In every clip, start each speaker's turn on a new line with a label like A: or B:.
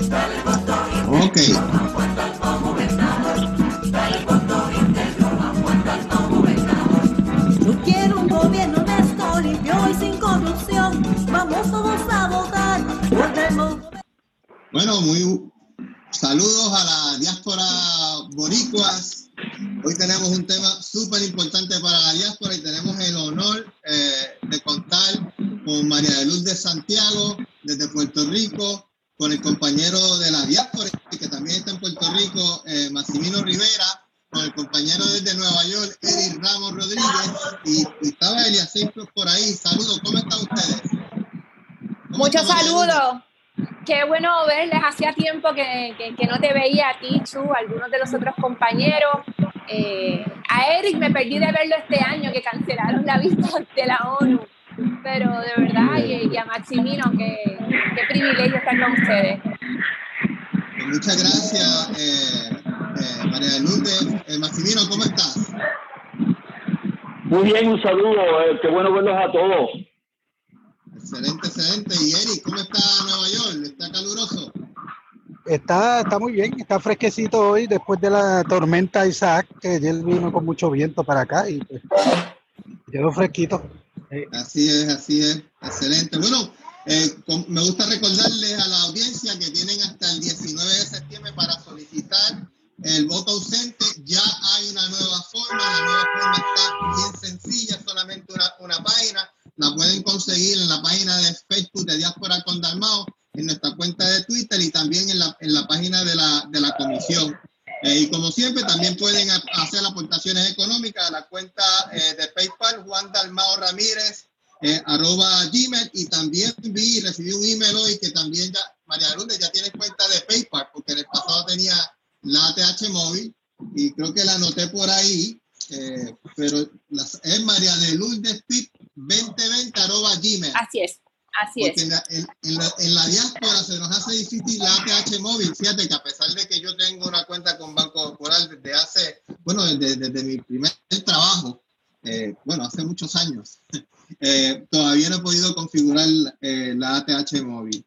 A: Ok.
B: Yo quiero un gobierno honesto, limpio y sin corrupción. Vamos todos a votar.
A: Bueno, muy saludos a la diáspora boricuas. Hoy tenemos un tema súper importante para la diáspora y tenemos el honor eh, de contar con María de Luz de Santiago desde Puerto Rico, con el compañero de la diáspora que también está en Puerto Rico, eh, Maximino Rivera, con el compañero desde Nueva York, Eric Ramos Rodríguez, y, y estaba Elias por ahí. Saludos, ¿cómo están ustedes? ¿Cómo
C: Muchos saludos. Qué bueno verles. Hacía tiempo que, que- que no te veía a ti, Chu, algunos de los otros compañeros. Eh, a Eric me perdí de verlo este año, que cancelaron la vista de la ONU. Pero de verdad, y, y a Maximino, qué, qué privilegio estar con ustedes.
A: Pues Muchas gracias, eh, eh, María de Lourdes. Eh, Maximino, ¿cómo estás?
D: Muy bien, un saludo. eh, qué bueno verlos a todos.
A: Excelente, excelente. Y Eric, ¿cómo está Nueva York? ¿Está caluroso?
E: Está, está muy bien, está fresquecito hoy después de la tormenta Isaac, que ayer vino con mucho viento para acá y pues, quedó fresquito.
A: Así es, así es. Excelente. Bueno, eh, me gusta recordarles a la audiencia que tienen hasta el 19 de septiembre para solicitar el voto ausente. Ya hay una nueva forma. La nueva forma está bien sencilla, solamente una, una página. La pueden conseguir en la página de Facebook de Diáspora con Dalmao, en nuestra cuenta de Twitter y también en la, en la página de la, de la comisión. Eh, y como siempre, también pueden hacer aportaciones económicas a la cuenta eh, de PayPal, Juan Dalmao Ramírez, eh, arroba Gmail. Y también vi recibí un email hoy que también ya, María Lourdes ya tiene cuenta de PayPal, porque en el pasado tenía la ATH móvil y creo que la anoté por ahí. pero las- es María de Lourdes Pip 2020 arroba Gmail.
C: Así es, así
A: Porque
C: es.
A: en la, en, en la, en la diáspora se nos hace difícil la ATH móvil. Fíjate que a pesar de que yo tengo una cuenta con Banco Popular desde hace, bueno, desde, desde mi primer trabajo, eh, bueno, hace muchos años, eh, todavía no he podido configurar eh, la ATH móvil.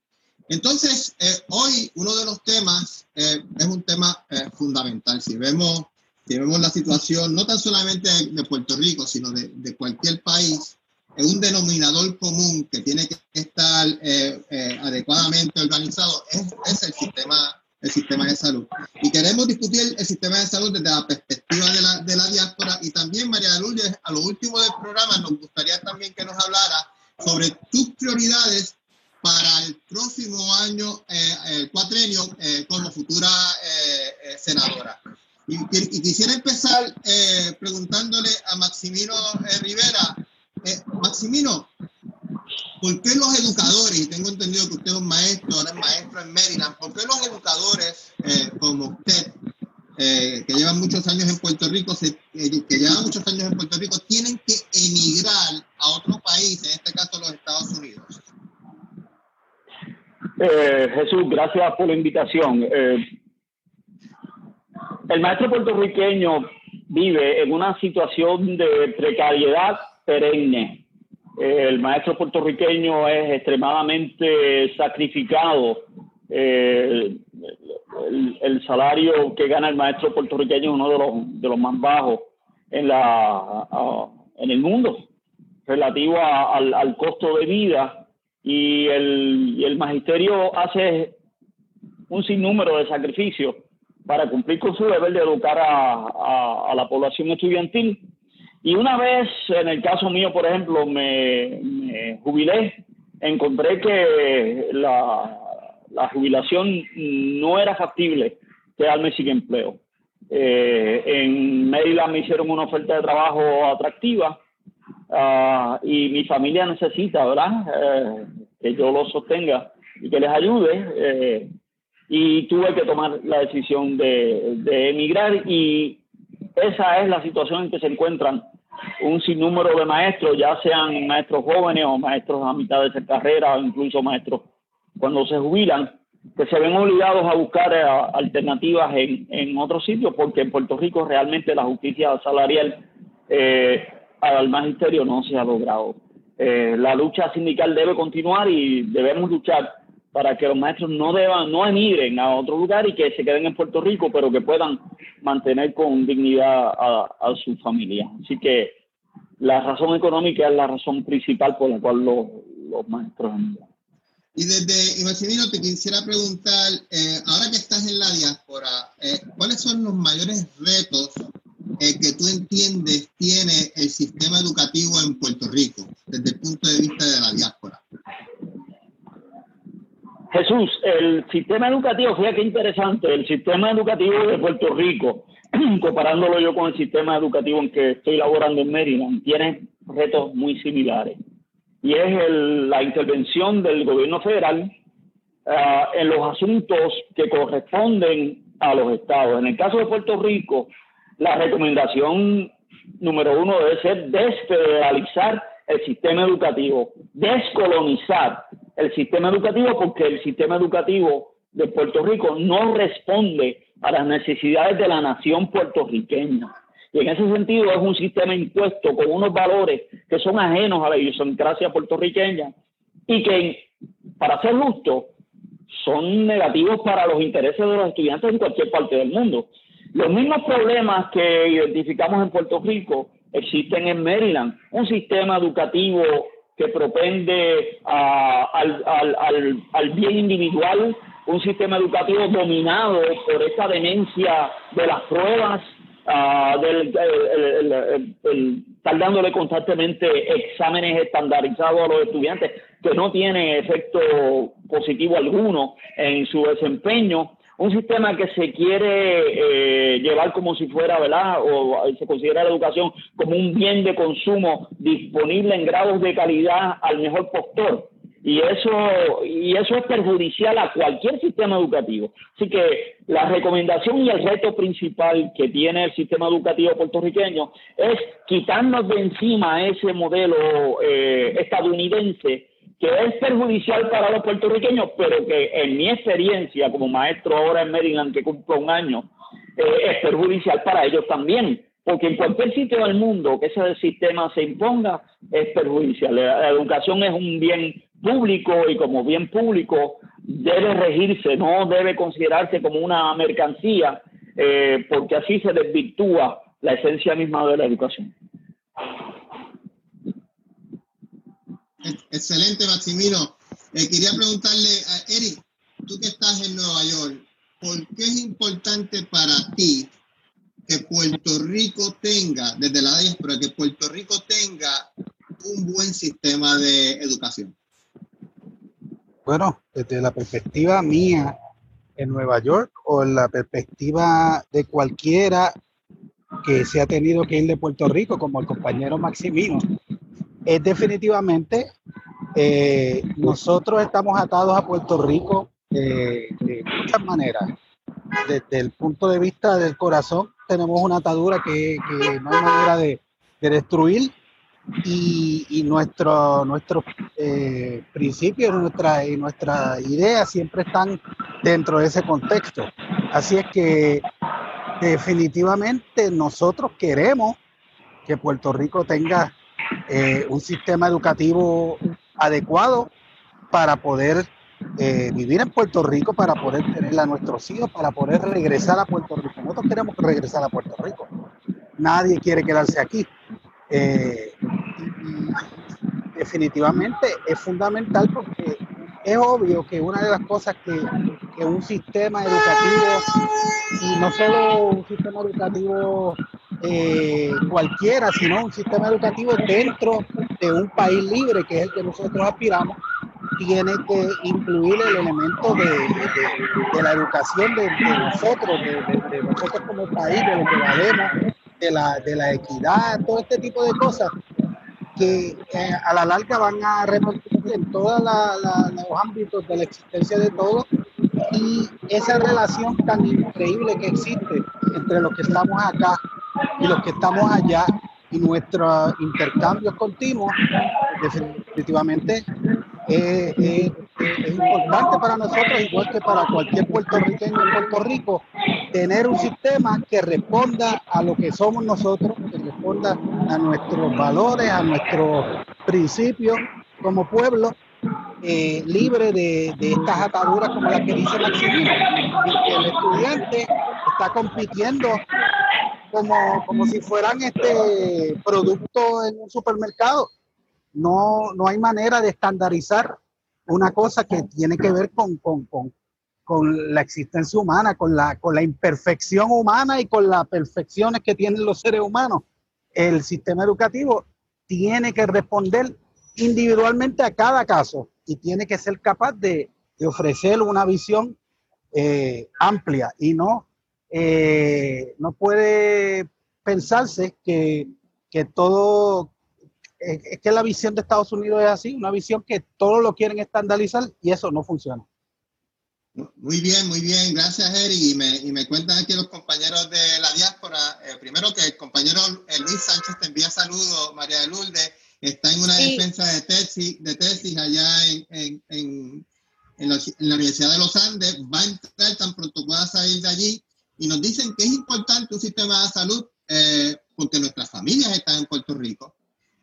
A: Entonces, eh, hoy uno de los temas eh, es un tema eh, fundamental. Si vemos, si vemos la situación, no tan solamente de Puerto Rico, sino de, de cualquier país, un denominador común que tiene que estar eh, eh, adecuadamente organizado, es, es el, sistema, el sistema de salud. Y queremos discutir el sistema de salud desde la perspectiva de la, de la diáspora y también, María de Lourdes, a lo último del programa nos gustaría también que nos hablara sobre tus prioridades para el próximo año, eh, el cuatrenio, eh, como futura eh, eh, senadora. Y, y quisiera empezar eh, preguntándole a Maximino eh, Rivera, eh, Maximino, ¿por qué los educadores, y tengo entendido que usted es un maestro, ahora es maestro en Maryland, ¿por qué los educadores eh, como usted, eh, que llevan muchos años en Puerto Rico, que llevan muchos años en Puerto Rico, tienen que emigrar a otro país, en este caso los Estados Unidos?
D: Jesús, gracias por la invitación. El maestro puertorriqueño vive en una situación de precariedad perenne. El maestro puertorriqueño es extremadamente sacrificado. Eh, el, salario que gana el maestro puertorriqueño es uno de los, de los más bajos en, la, en el mundo relativo a- al, al costo de vida y el, el magisterio hace un sinnúmero de sacrificios para cumplir con su deber de educar a- a la población estudiantil. Y una vez, en el caso mío, por ejemplo, me, jubilé, encontré que la, la jubilación no era factible quedarme sin empleo. Eh, en Maryland me hicieron una oferta de trabajo atractiva ah, y mi familia necesita, ¿verdad? Eh, que yo los sostenga y que les ayude. eh, y tuve que tomar la decisión de, de emigrar y esa es la situación en que se encuentran un sinnúmero de maestros, ya sean maestros jóvenes o maestros a mitad de su carrera o incluso maestros cuando se jubilan, que se ven obligados a buscar eh, alternativas en, en otros sitios porque en Puerto Rico realmente la justicia salarial eh, al magisterio no se ha logrado. Eh, la lucha sindical debe continuar y debemos luchar para que los maestros no deban, no emigren a otro lugar y que se queden en Puerto Rico, pero que puedan mantener con dignidad a, a su familia. Así que la razón económica es la razón principal por la cual los, los maestros emigran.
A: Y desde, y Maximino, te quisiera preguntar, eh, ahora que estás en la diáspora, eh, ¿cuáles son los mayores retos eh, que tú entiendes tiene el sistema educativo en Puerto Rico desde el punto de vista de la diáspora?
D: Jesús, el sistema educativo, fíjate qué interesante, el sistema educativo de Puerto Rico, comparándolo yo con el sistema educativo en que estoy laborando en Maryland, tiene retos muy similares. Y es la intervención del gobierno federal uh, en los asuntos que corresponden a los estados. En el caso de Puerto Rico, la recomendación número uno debe ser desfederalizar el sistema educativo, descolonizar el sistema educativo porque el sistema educativo de Puerto Rico no responde a las necesidades de la nación puertorriqueña. Y en ese sentido es un sistema impuesto con unos valores que son ajenos a la idiosincrasia puertorriqueña y que, para ser justo, son negativos para los intereses de los estudiantes en cualquier parte del mundo. Los mismos problemas que identificamos en Puerto Rico existen en Maryland. Un sistema educativo que propende uh, al, al, al, al, bien individual, un sistema educativo dominado por esa demencia de las pruebas, uh, del, el, el, el, estar dándole constantemente exámenes estandarizados a los estudiantes que no tiene efecto positivo alguno en su desempeño un sistema que se quiere eh, llevar como si fuera, ¿verdad? O se considera la educación como un bien de consumo disponible en grados de calidad al mejor postor. Y eso, y eso es perjudicial a cualquier sistema educativo. Así que la recomendación y el reto principal que tiene el sistema educativo puertorriqueño es quitarnos de encima ese modelo eh, estadounidense que es perjudicial para los puertorriqueños, pero que en mi experiencia como maestro ahora en Maryland, que cumplo un año, eh, es perjudicial para ellos también, porque en cualquier sitio del mundo que ese sistema se imponga es perjudicial. La educación es un bien público y como bien público debe regirse, no debe considerarse como una mercancía, eh, porque así se desvirtúa la esencia misma de la educación.
A: Excelente, Maximino. Eh, quería preguntarle a Eric, tú que estás en Nueva York, ¿por qué es importante para ti que Puerto Rico tenga, desde la diáspora, que Puerto Rico tenga un buen sistema de educación?
E: Bueno, desde la perspectiva mía en Nueva York o en la perspectiva de cualquiera que se ha tenido que ir de Puerto Rico, como el compañero Maximino, es definitivamente, eh, nosotros estamos atados a Puerto Rico eh, de muchas maneras. Desde el punto de vista del corazón, tenemos una atadura que, que no hay manera de, de destruir y, y nuestro, nuestros eh, principios nuestra, y nuestras ideas siempre están dentro de ese contexto. Así es que definitivamente nosotros queremos que Puerto Rico tenga eh, un sistema educativo adecuado para poder eh, vivir en Puerto Rico, para poder tener a nuestros hijos, para poder regresar a Puerto Rico. Nosotros queremos regresar a Puerto Rico. Nadie quiere quedarse aquí. Eh, y definitivamente es fundamental porque es obvio que una de las cosas que, que, un sistema educativo, y no solo un sistema educativo eh, cualquiera, sino un sistema educativo dentro de un país libre, que es el que nosotros aspiramos, tiene que incluir el elemento de, de, de la educación de, nosotros, de, nosotros como país, de lo que valemos, de la, de la equidad, todo este tipo de cosas que eh, a la larga van a repercutir en todos los ámbitos de la existencia de todos y esa relación tan increíble que existe entre los que estamos acá y los que estamos allá y nuestros intercambios continuos, definitivamente eh, eh, es importante para nosotros, igual que para cualquier puertorriqueño en Puerto Rico, tener un sistema que responda a lo que somos nosotros, que responda a nuestros valores, a nuestros principios como pueblo eh, libre de, estas ataduras como las que dice Maximino. el estudiante está compitiendo como, como si fueran este producto en un supermercado. No, no hay manera de estandarizar una cosa que tiene que ver con, con, con, con la existencia humana, con la, con la imperfección humana y con las perfecciones que tienen los seres humanos. El sistema educativo tiene que responder individualmente a cada caso y tiene que ser capaz de, ofrecer una visión eh, amplia y no, eh, no puede pensarse que, que todo, eh, es que la visión de Estados Unidos es así, una visión que todos lo quieren estandarizar y eso no funciona.
A: Muy bien, muy bien. Gracias, Eric. Y me, y me cuentan aquí los compañeros de la diáspora. primero que el compañero Luis Sánchez te envía saludos, María de Lourdes está en una defensa de tesis, de tesis allá en, en, en, en, la, Universidad de los Andes, va a entrar tan pronto pueda salir de allí y nos dicen que es importante un sistema de salud eh, porque nuestras familias están en Puerto Rico,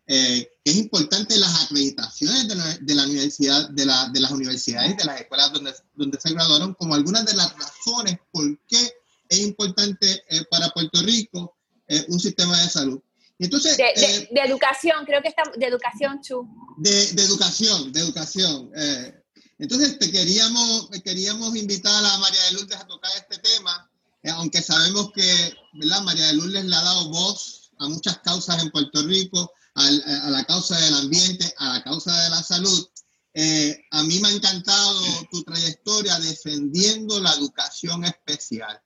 A: eh, que es importante las acreditaciones de la, de la universidad, de, la, de, las universidades, de las escuelas donde, donde se graduaron, como algunas de las razones por qué es importante eh, para Puerto Rico eh, un sistema de salud. Entonces,
C: de, eh, de, educación, creo que está de educación, Chu.
A: De, de educación, de educación. Eh, entonces, te queríamos, queríamos invitar a María de Lourdes a tocar este aunque sabemos que ¿verdad? María de Lourdes le ha dado voz a muchas causas en Puerto Rico, al, a la causa del ambiente, a la causa de la salud. a mí me ha encantado tu trayectoria defendiendo la educación especial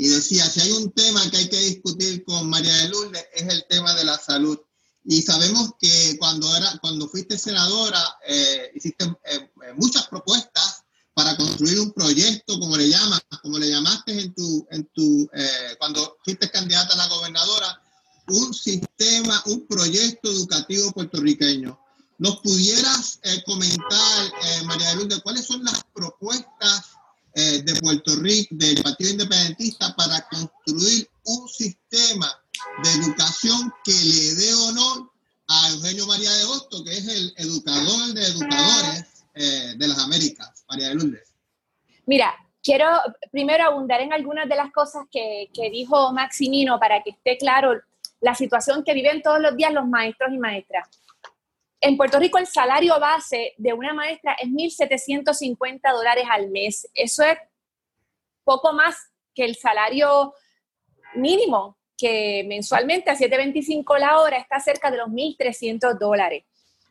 A: y decía, si hay un tema que hay que discutir con María de Lourdes es el tema de la salud. Y sabemos que cuando, era, cuando fuiste senadora, eh, hiciste eh, eh, muchas propuestas para construir un proyecto, como le llamas, como le llamaste en tu, en tu cuando fuiste candidata a la gobernadora, un sistema, un proyecto educativo puertorriqueño. ¿Nos pudieras comentar, María de Lourdes, cuáles son las propuestas eh, de Puerto Rico, del Partido Independentista, para construir un sistema de educación que le dé honor a Eugenio María de Hosto, que es el educador de educadores eh, de las Américas. María de Lourdes.
C: Mira, quiero primero abundar en algunas de las cosas que, que dijo Maximino para que esté claro la situación que viven todos los días los maestros y maestras. En Puerto Rico el salario base de una maestra es 1.750 dólares al mes. Eso es poco más que el salario mínimo, que mensualmente a 7.25 la hora está cerca de los 1.300 dólares.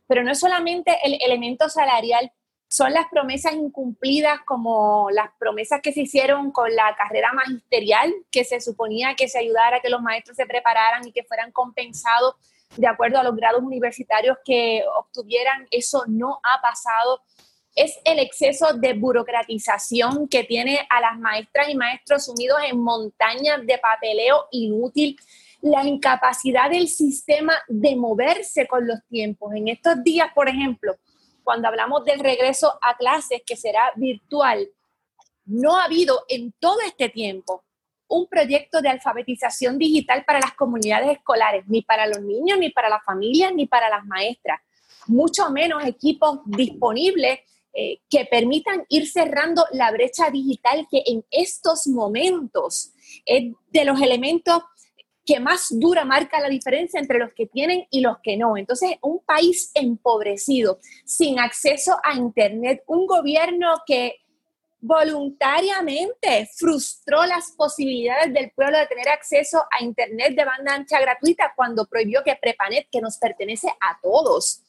C: Pero no es solamente el elemento salarial, son las promesas incumplidas como las promesas que se hicieron con la carrera magisterial, que se suponía que se ayudara a que los maestros se prepararan y que fueran compensados de acuerdo a los grados universitarios que obtuvieran. Eso no ha pasado. Es el exceso de burocratización que tiene a las maestras y maestros sumidos en montañas de papeleo inútil, la incapacidad del sistema de moverse con los tiempos. En estos días, por ejemplo, cuando hablamos del regreso a clases que será virtual, no ha habido en todo este tiempo un proyecto de alfabetización digital para las comunidades escolares, ni para los niños, ni para las familias, ni para las maestras. Mucho menos equipos disponibles eh, que permitan ir cerrando la brecha digital que en estos momentos es de los elementos que más dura marca la diferencia entre los que tienen y los que no. Entonces, un país empobrecido, sin acceso a Internet, un gobierno que voluntariamente frustró las posibilidades del pueblo de tener acceso a Internet de banda ancha gratuita cuando prohibió que Prepanet, que nos pertenece a todos,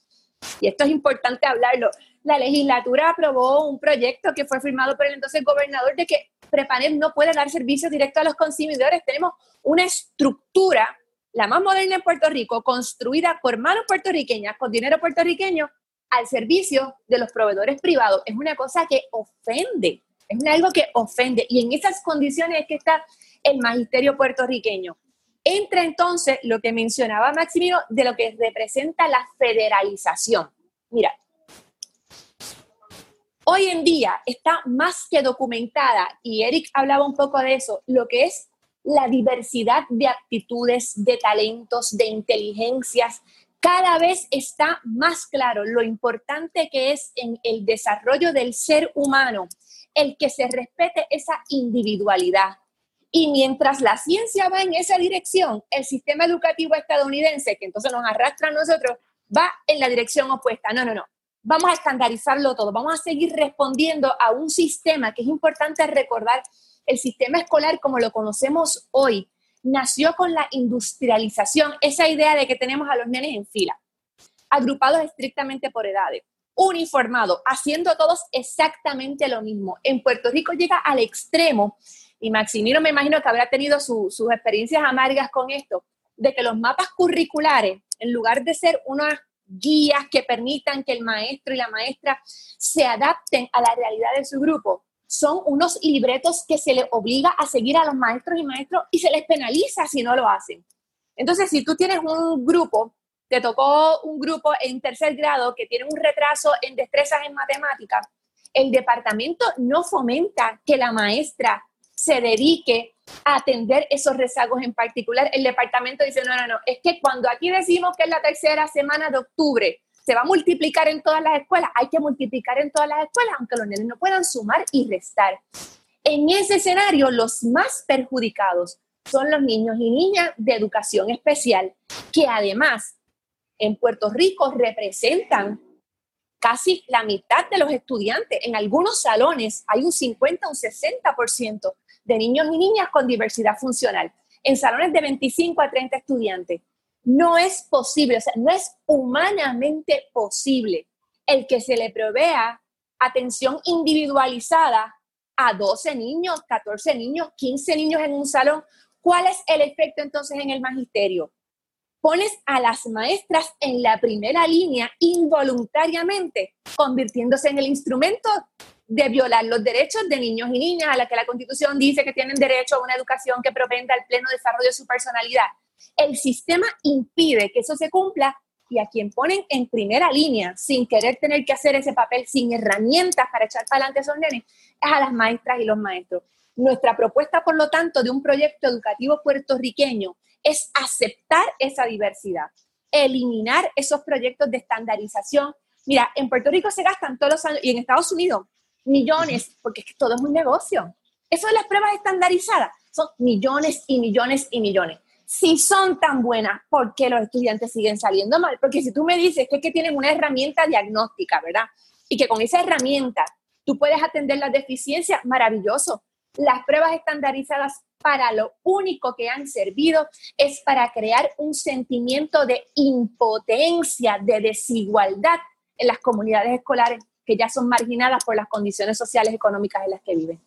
C: y esto es importante hablarlo, la legislatura aprobó un proyecto que fue firmado por el entonces gobernador de que Prepanet no puede dar servicios directos a los consumidores. Tenemos una estructura, la más moderna en Puerto Rico, construida por manos puertorriqueñas, con dinero puertorriqueño, al servicio de los proveedores privados. Es una cosa que ofende, es algo que ofende. Y en esas condiciones es que está el magisterio puertorriqueño. Entra entonces lo que mencionaba Maximino de lo que representa la federalización. Mira, hoy en día está más que documentada, y Eric hablaba un poco de eso, lo que es la diversidad de aptitudes, de talentos, de inteligencias cada vez está más claro lo importante que es en el desarrollo del ser humano el que se respete esa individualidad. Y mientras la ciencia va en esa dirección, el sistema educativo estadounidense, que entonces nos arrastra a nosotros, va en la dirección opuesta. No, no, no. Vamos a estandarizarlo todo. Vamos a seguir respondiendo a un sistema que es importante recordar. El sistema escolar como lo conocemos hoy nació con la industrialización, esa idea de que tenemos a los nenes en fila, agrupados estrictamente por edades, uniformados, haciendo todos exactamente lo mismo. En Puerto Rico llega al extremo, y Maximino me imagino que habrá tenido sus experiencias amargas con esto, de que los mapas curriculares, en lugar de ser unas guías que permitan que el maestro y la maestra se adapten a la realidad de su grupo, son unos libretos que se le obliga a seguir a los maestros y maestros y se les penaliza si no lo hacen. Entonces, si tú tienes un grupo, te tocó un grupo en tercer grado que tiene un retraso en destrezas en matemáticas, el departamento no fomenta que la maestra se dedique atender esos rezagos en particular. El departamento dice, no, no, no, es que cuando aquí decimos que es la tercera semana de octubre, se va a multiplicar en todas las escuelas, hay que multiplicar en todas las escuelas, aunque los niños no puedan sumar y restar. En ese escenario, los más perjudicados son los niños y niñas de educación especial, que además en Puerto Rico representan casi la mitad de los estudiantes. En algunos salones hay un 50, un 60% de niños y niñas con diversidad funcional. En salones de 25 a 30 estudiantes. No es posible, o sea, no es humanamente posible el que se le provea atención individualizada a 12 niños, 14 niños, 15 niños en un salón. ¿Cuál es el efecto entonces en el magisterio? Pones a las maestras en la primera línea involuntariamente, convirtiéndose en el instrumento de violar los derechos de niños y niñas a la que la Constitución dice que tienen derecho a una educación que propenda al pleno desarrollo de su personalidad. El sistema impide que eso se cumpla y a quien ponen en primera línea, sin querer tener que hacer ese papel, sin herramientas para echar para adelante a esos nenes, es a las maestras y los maestros. Nuestra propuesta, por lo tanto, de un proyecto educativo puertorriqueño es aceptar esa diversidad, eliminar esos proyectos de estandarización. Mira, en Puerto Rico se gastan todos los años, y en Estados Unidos, millones, porque es que todo es un negocio. Eso de las pruebas estandarizadas son millones y millones y millones si son tan buenas, ¿por qué los estudiantes siguen saliendo mal? Porque si tú me dices que es que tienen una herramienta diagnóstica, ¿verdad? Y que con esa herramienta tú puedes atender las deficiencias, maravilloso. Las pruebas estandarizadas para lo único que han servido es para crear un sentimiento de impotencia, de desigualdad en las comunidades escolares que ya son marginadas por las condiciones sociales y económicas en las que viven.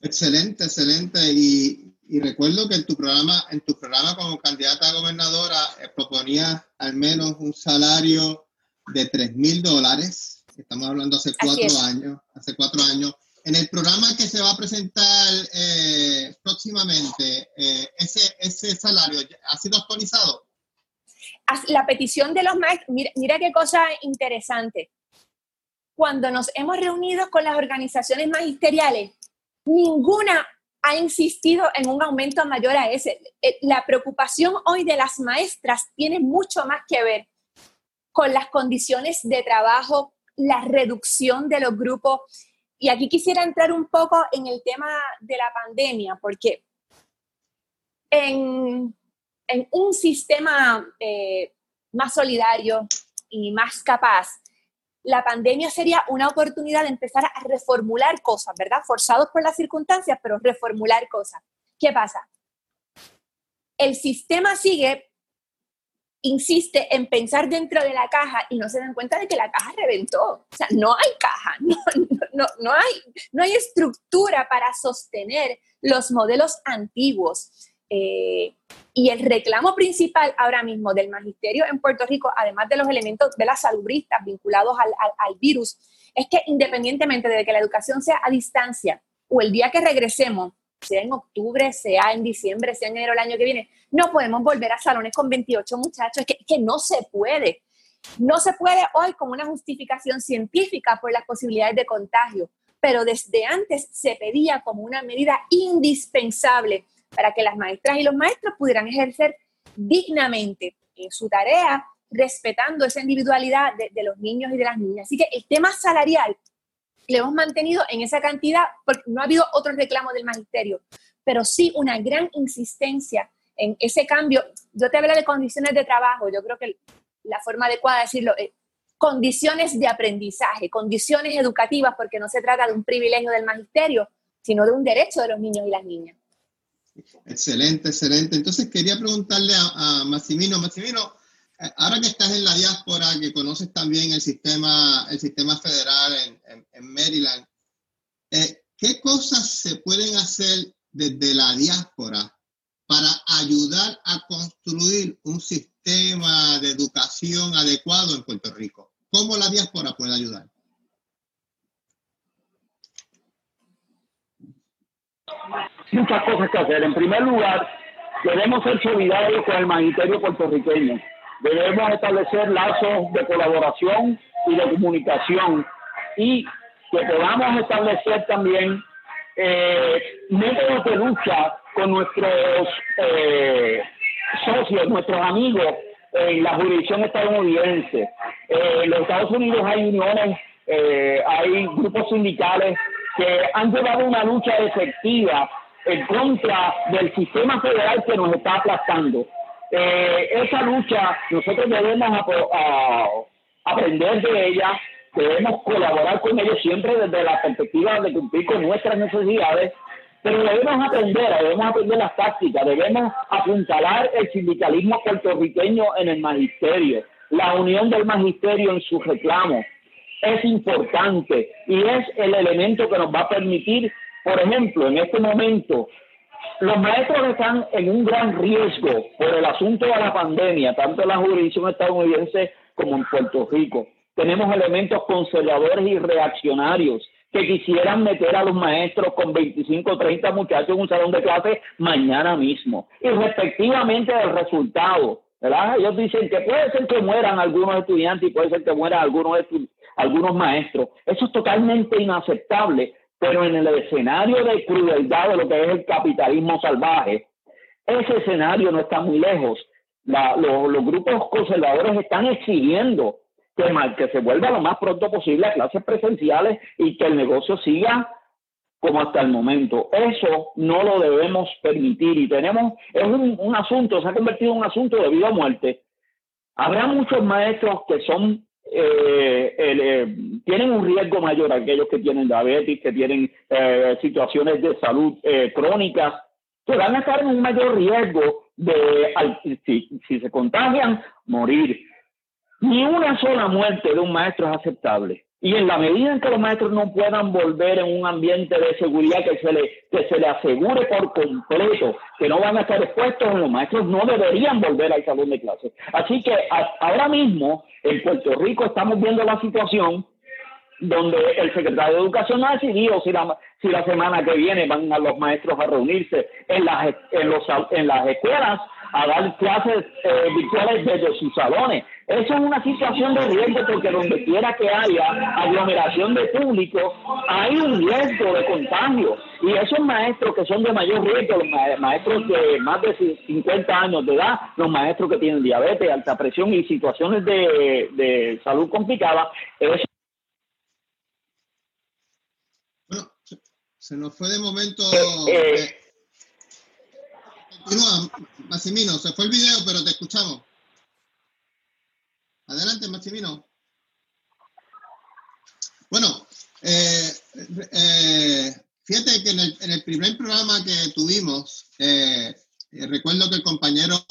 A: Excelente, excelente. Y y recuerdo que en tu programa, en tu programa como candidata a gobernadora eh, proponía al menos un salario de 3 mil dólares. Estamos hablando hace cuatro años. Hace cuatro años. En el programa que se va a presentar eh, próximamente, eh, ese, ese salario ha sido actualizado.
C: La petición de los maestros, mira, mira qué cosa interesante. Cuando nos hemos reunido con las organizaciones magisteriales, ninguna ha insistido en un aumento mayor a ese. Eh, la preocupación hoy de las maestras tiene mucho más que ver con las condiciones de trabajo, la reducción de los grupos. Y aquí quisiera entrar un poco en el tema de la pandemia, porque en, un sistema eh, más solidario y más capaz, la pandemia sería una oportunidad de empezar a reformular cosas, ¿verdad? Forzados por las circunstancias, pero reformular cosas. ¿Qué pasa? El sistema sigue, insiste en pensar dentro de la caja y no se dan cuenta de que la caja reventó. O sea, no hay caja, no, no, hay, no hay estructura para sostener los modelos antiguos. Eh, y el reclamo principal ahora mismo del magisterio en Puerto Rico, además de los elementos de las salubristas vinculados al, al, virus, es que independientemente de que la educación sea a distancia o el día que regresemos, sea en octubre, sea en diciembre, sea en enero del año que viene, no podemos volver a salones con 28 muchachos, que, que no se puede. No se puede hoy con una justificación científica por las posibilidades de contagio, pero desde antes se pedía como una medida indispensable para que las maestras y los maestros pudieran ejercer dignamente eh, su tarea respetando esa individualidad de, los niños y de las niñas. Así que el tema salarial lo hemos mantenido en esa cantidad porque no ha habido otros reclamos del magisterio, pero sí una gran insistencia en ese cambio. Yo te hablo de condiciones de trabajo, yo creo que la forma adecuada de decirlo es condiciones de aprendizaje, condiciones educativas, porque no se trata de un privilegio del magisterio, sino de un derecho de los niños y las niñas.
A: Excelente, excelente. Entonces quería preguntarle a, a Massimino, Massimino, eh, ahora que estás en la diáspora, que conoces también el sistema, el sistema federal en, Maryland, eh, ¿qué cosas se pueden hacer desde la diáspora para ayudar a construir un sistema de educación adecuado en Puerto Rico? ¿Cómo la diáspora puede ayudar?
D: Muchas cosas que hacer. En primer lugar, queremos ser solidarios con el magisterio puertorriqueño. Debemos establecer lazos de colaboración y de comunicación y que podamos establecer también eh, métodos de lucha con nuestros eh, socios, nuestros amigos en la jurisdicción estadounidense. Eh, en los Estados Unidos hay uniones, eh, hay grupos sindicales que han llevado una lucha efectiva en contra del sistema federal que nos está aplastando. Eh, esa lucha nosotros debemos aprender de ella, debemos colaborar con ellos siempre desde la perspectiva de cumplir con nuestras necesidades, pero debemos aprender, debemos aprender las tácticas, debemos apuntalar el sindicalismo puertorriqueño en el magisterio, la unión del magisterio en sus reclamos. Es importante y es el elemento que nos va a permitir, por ejemplo, en este momento, los maestros están en un gran riesgo por el asunto de la pandemia, tanto en la jurisdicción estadounidense como en Puerto Rico. Tenemos elementos conservadores y reaccionarios que quisieran meter a los maestros con 25 o 30 muchachos en un salón de clase mañana mismo. Y respectivamente del resultado, ¿verdad? Ellos dicen que puede ser que mueran algunos estudiantes y puede ser que mueran algunos, algunos maestros. Eso es totalmente inaceptable pero en el escenario de crueldad de lo que es el capitalismo salvaje, ese escenario no está muy lejos. los grupos conservadores están exigiendo que, que se vuelva lo más pronto posible a clases presenciales y que el negocio siga como hasta el momento. Eso no lo debemos permitir y tenemos, es un, un asunto, se ha convertido en un asunto de vida o muerte. Habrá muchos maestros que son eh, eh, tienen un riesgo mayor aquellos que tienen diabetes, que tienen eh, situaciones de salud eh, crónicas, que van a estar en un mayor riesgo de, si, si se contagian, morir. Ni una sola muerte de un maestro es aceptable. Y en la medida en que los maestros no puedan volver en un ambiente de seguridad que se le, que se le asegure por completo que no van a estar expuestos, los maestros no deberían volver al salón de clases. Así que ahora mismo en Puerto Rico estamos viendo la situación donde el secretario de Educación ha decidido si la, si la semana que viene van a los maestros a reunirse en las, en los, en las escuelas a dar clases eh, virtuales desde sus salones. Eso es una situación de riesgo porque donde quiera que haya aglomeración de público, hay un riesgo de contagio. Y esos maestros que son de mayor riesgo, los maestros de más de 50 años de edad, los maestros que tienen diabetes, alta presión y situaciones de, de salud complicada, eso
A: bueno, se nos fue de momento. Eh, eh, continúa, Massimino, se fue el video, pero te escuchamos. Adelante, Maximino. Bueno, eh, eh, fíjate que en el, primer programa que tuvimos, eh, recuerdo que el compañero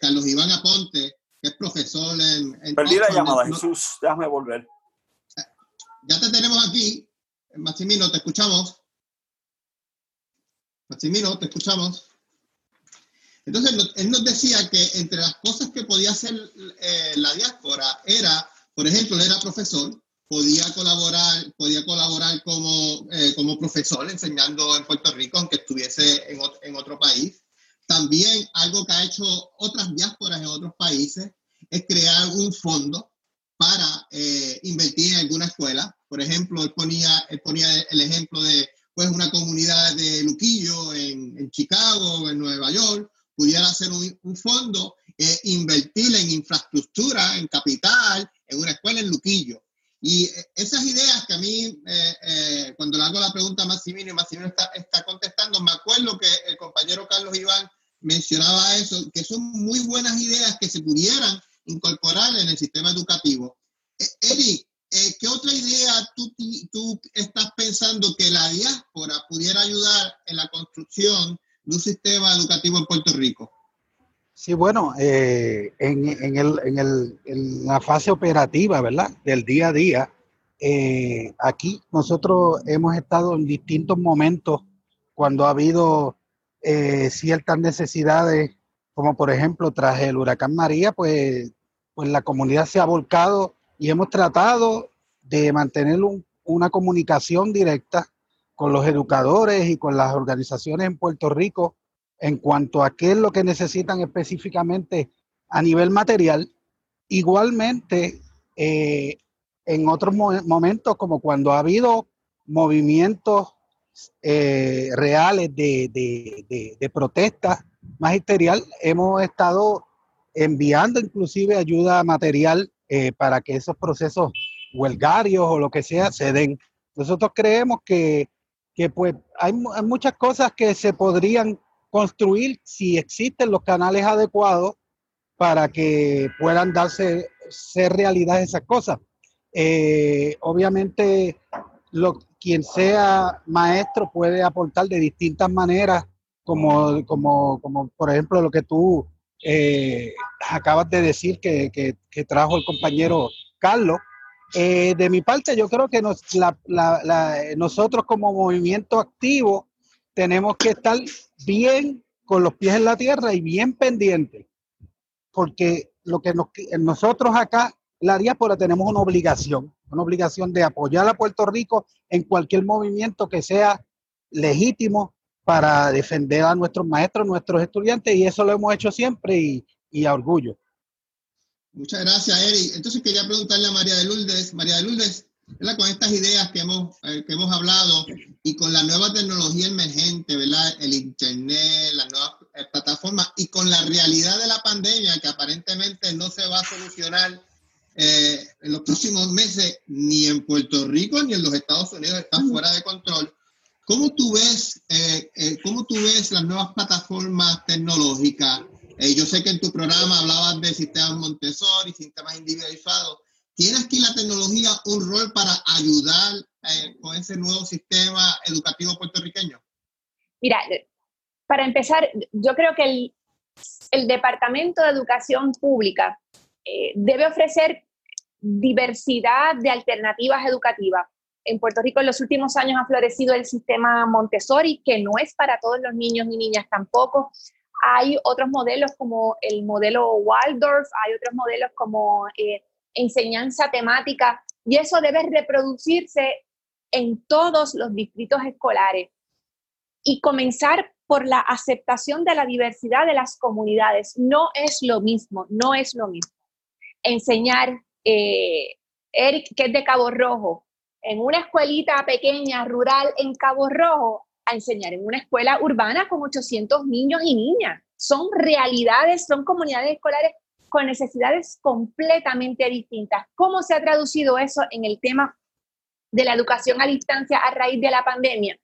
A: Carlos Iván Aponte, que es profesor en...
F: Perdí la llamada, Jesús, déjame volver.
A: Ya te tenemos aquí, Maximino, te escuchamos. Maximino, te escuchamos. Entonces, él nos decía que entre las cosas que podía hacer eh, la diáspora era, por ejemplo, él era profesor, podía colaborar, podía colaborar como, eh, como profesor enseñando en Puerto Rico, aunque estuviese en, en otro país. También algo que ha hecho otras diásporas en otros países es crear un fondo para eh, invertir en alguna escuela. Por ejemplo, él ponía, él ponía el ejemplo de pues, una comunidad de Luquillo en, en Chicago, en Nueva York, pudiera hacer un, fondo eh, invertir en infraestructura, en capital, en una escuela en Luquillo. Y eh, esas ideas que a mí, eh, eh, cuando le hago la pregunta a Massimino y Massimino está, está contestando, me acuerdo que el compañero Carlos Iván mencionaba eso, que son muy buenas ideas que se pudieran incorporar en el sistema educativo. Eh, Eric, eh, ¿qué otra idea tú, tú estás pensando que la diáspora pudiera ayudar en la construcción de un sistema educativo en Puerto Rico?
E: Sí, bueno, eh, en, en el, en, el, en la fase operativa, ¿verdad? Del día a día, eh, aquí nosotros hemos estado en distintos momentos cuando ha habido eh, ciertas necesidades, como por ejemplo tras el huracán María, pues, pues la comunidad se ha volcado y hemos tratado de mantener un- una comunicación directa con los educadores y con las organizaciones en Puerto Rico en cuanto a qué es lo que necesitan específicamente a nivel material. Igualmente, eh, en otros mo- momentos, como cuando ha habido movimientos eh, reales de, de, de, de protesta magisterial, hemos estado enviando inclusive ayuda material eh, para que esos procesos huelgarios o lo que sea se den. Nosotros creemos que, que pues hay, mu- hay muchas cosas que se podrían construir si existen los canales adecuados para que puedan darse, ser realidad esas cosas. Eh, obviamente, lo, quien sea maestro puede aportar de distintas maneras, como, como, como por ejemplo lo que tú eh, acabas de decir que, que- que trajo el compañero Carlos. Eh, de mi parte, yo creo que nos- la- la- nosotros como movimiento activo tenemos que estar bien con los pies en la tierra y bien pendientes, porque lo que nos, nosotros acá, la diáspora, tenemos una obligación, una obligación de apoyar a Puerto Rico en cualquier movimiento que sea legítimo para defender a nuestros maestros, nuestros estudiantes, y eso lo hemos hecho siempre y, y a orgullo.
A: Muchas gracias, Eric. Entonces quería preguntarle a María de Lourdes, María de Lourdes, ¿verdad? con estas ideas que hemos, eh, que hemos hablado y con la nueva tecnología emergente, ¿verdad? el Internet, las nuevas eh, plataformas y con la realidad de la pandemia que aparentemente no se va a solucionar eh, en los próximos meses ni en Puerto Rico ni en los Estados Unidos, está fuera de control. ¿Cómo tú ves, eh, eh, cómo tú ves las nuevas plataformas tecnológicas? Eh, yo sé que en tu programa hablabas de sistemas Montessori, sistemas individualizados. ¿Tiene aquí la tecnología un rol para ayudar eh, con ese nuevo sistema educativo puertorriqueño?
C: Mira, para empezar, yo creo que el, el Departamento de Educación Pública eh, debe ofrecer diversidad de alternativas educativas. En Puerto Rico en los últimos años ha florecido el sistema Montessori, que no es para todos los niños ni niñas tampoco. Hay otros modelos como el modelo Waldorf, hay otros modelos como eh, enseñanza temática, y eso debe reproducirse en todos los distritos escolares y comenzar por la aceptación de la diversidad de las comunidades. No es lo mismo, no es lo mismo. Enseñar, eh, Eric, que es de Cabo Rojo, en una escuelita pequeña, rural, en Cabo Rojo, enseñar en una escuela urbana con 800 niños y niñas. Son realidades, son comunidades escolares con necesidades completamente distintas. ¿Cómo se ha traducido eso en el tema de la educación a distancia a raíz de la pandemia?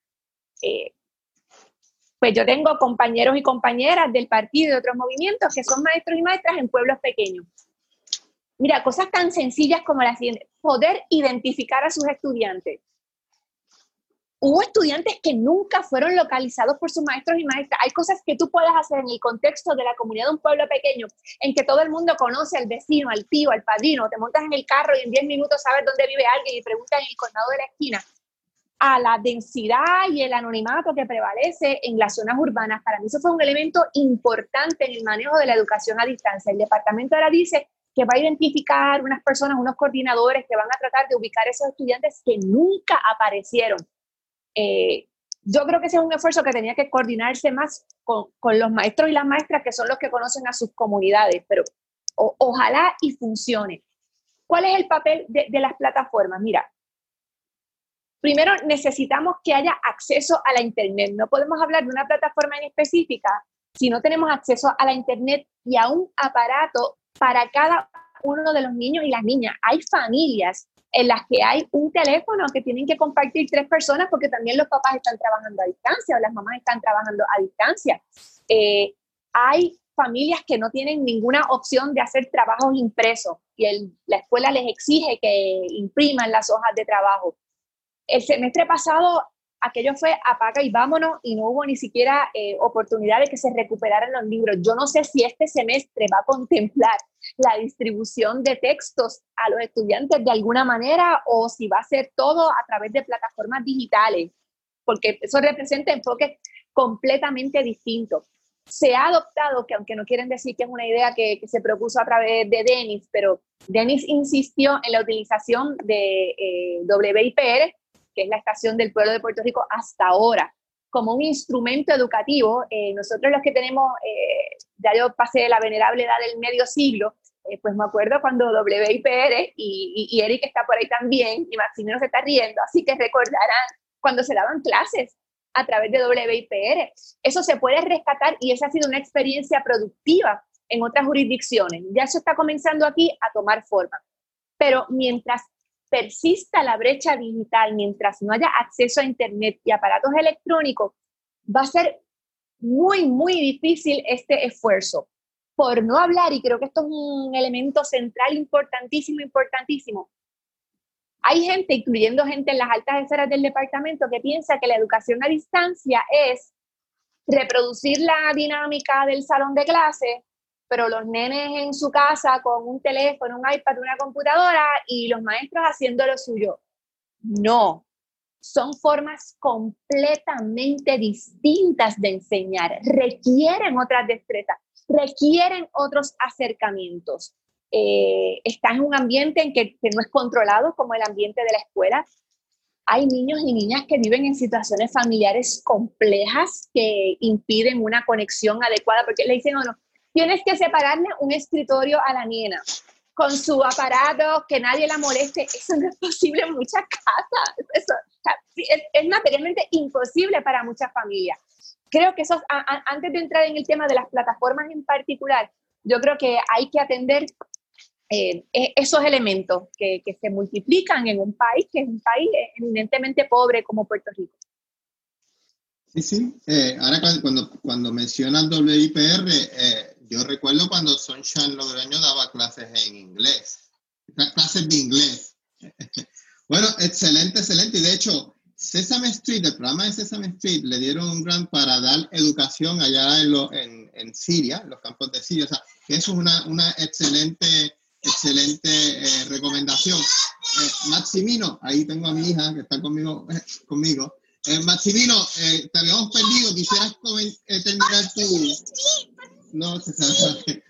C: Eh, pues yo tengo compañeros y compañeras del partido y de otros movimientos que son maestros y maestras en pueblos pequeños. Mira, cosas tan sencillas como la siguiente, poder identificar a sus estudiantes. Hubo estudiantes que nunca fueron localizados por sus maestros y maestras. Hay cosas que tú puedes hacer en el contexto de la comunidad de un pueblo pequeño, en que todo el mundo conoce al vecino, al tío, al padrino, te montas en el carro y en 10 minutos sabes dónde vive alguien y preguntas en el condado de la esquina a la densidad y el anonimato que prevalece en las zonas urbanas. Para mí eso fue un elemento importante en el manejo de la educación a distancia. El departamento ahora dice que va a identificar unas personas, unos coordinadores que van a tratar de ubicar a esos estudiantes que nunca aparecieron. Eh, yo creo que ese es un esfuerzo que tenía que coordinarse más con, los maestros y las maestras que son los que conocen a sus comunidades, pero ojalá y funcione. ¿Cuál es el papel de, de las plataformas? Mira, primero necesitamos que haya acceso a la Internet. No podemos hablar de una plataforma en específica si no tenemos acceso a la Internet y a un aparato para cada uno de los niños y las niñas. Hay familias en las que hay un teléfono que tienen que compartir tres personas porque también los papás están trabajando a distancia o las mamás están trabajando a distancia. Eh, hay familias que no tienen ninguna opción de hacer trabajos impresos y la escuela les exige que impriman las hojas de trabajo. El semestre pasado aquello fue apaga y vámonos y no hubo ni siquiera eh, oportunidad de que se recuperaran los libros. Yo no sé si este semestre va a contemplar la distribución de textos a los estudiantes de alguna manera o si va a ser todo a través de plataformas digitales, porque eso representa enfoques completamente distintos. Se ha adoptado, que aunque no quieren decir que es una idea que, se propuso a través de Denis, pero Denis insistió en la utilización de eh, WIPR que es la estación del pueblo de Puerto Rico hasta ahora, como un instrumento educativo. Eh, nosotros los que tenemos, eh, ya yo pasé la venerable edad del medio siglo, eh, pues me acuerdo cuando WIPR y, y, Eric está por ahí también, y Maximino se está riendo, así que recordarán cuando se daban clases a través de WIPR. Eso se puede rescatar y esa ha sido una experiencia productiva en otras jurisdicciones. Ya eso está comenzando aquí a tomar forma. Pero mientras persista la brecha digital, mientras no haya acceso a Internet y aparatos electrónicos, va a ser muy, muy difícil este esfuerzo. Por no hablar, y creo que esto es un elemento central importantísimo, importantísimo, hay gente, incluyendo gente en las altas esferas del departamento, que piensa que la educación a distancia es reproducir la dinámica del salón de clase pero los nenes en su casa con un teléfono, un iPad, una computadora y los maestros haciendo lo suyo. No, son formas completamente distintas de enseñar, requieren otras destrezas, requieren otros acercamientos. Eh, están en un ambiente en que, que no es controlado como el ambiente de la escuela. Hay niños y niñas que viven en situaciones familiares complejas que impiden una conexión adecuada, porque le dicen, o no, Tienes que separarle un escritorio a la niña con su aparato, que nadie la moleste. Eso no es posible en muchas casas. Eso, es, materialmente imposible para muchas familias. Creo que eso, antes de entrar en el tema de las plataformas en particular, yo creo que hay que atender eh, e, esos elementos que, que, se multiplican en un país que es un país eminentemente pobre como Puerto Rico.
A: Sí, sí. Eh, ahora cuando, cuando mencionan WIPR, eh, yo recuerdo cuando Sunshine Logroño daba clases en inglés, clases de inglés. bueno, excelente, excelente. Y de hecho, Sesame Street, el programa de Sesame Street, le dieron un gran para dar educación allá en, en, Siria, en los campos de Siria. O sea, eso es una, una excelente, excelente eh, recomendación. Eh, Maximino, ahí tengo a mi hija que está conmigo. conmigo. Eh, Maximino, te habíamos perdido. Quisieras terminar tu, no se sabe.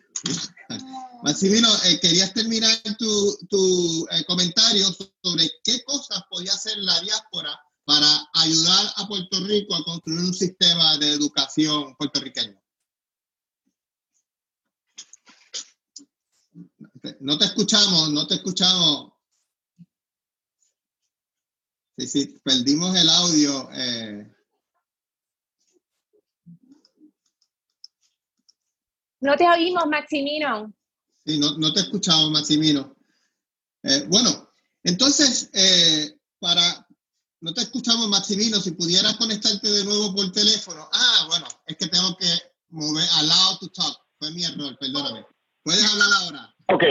A: Maximino, eh, querías terminar tu, tu eh, comentario sobre qué cosas podía hacer la diáspora para ayudar a Puerto Rico a construir un sistema de educación puertorriqueño. No te escuchamos, no te escuchamos. Sí, sí, perdimos el audio. Eh.
C: No te oímos, Maximino.
A: Sí, no, no te escuchamos, Maximino. Eh, bueno, entonces, eh, para... No te escuchamos, Maximino. Si pudieras conectarte de nuevo por teléfono. Ah, bueno, es que tengo que mover allow to talk. Fue mi error, perdóname. ¿Puedes hablar ahora?
D: Ok.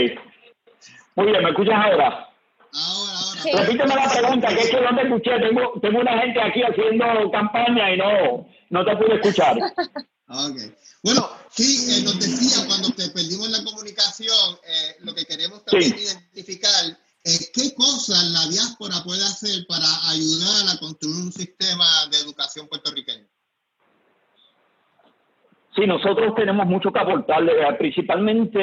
D: Muy bien, ¿me escuchas ahora?
A: Ahora, ahora.
D: Repíteme la pregunta, que es que no te escuché. Tengo, tengo una gente aquí haciendo campaña y no, no te pude escuchar.
A: ok. Bueno, sí, eh, nos decía cuando te perdimos la comunicación, eh, lo que queremos también identificar es qué cosas la diáspora puede hacer para ayudar a construir un sistema de educación puertorriqueño.
D: Sí, nosotros tenemos mucho que aportarle, eh, principalmente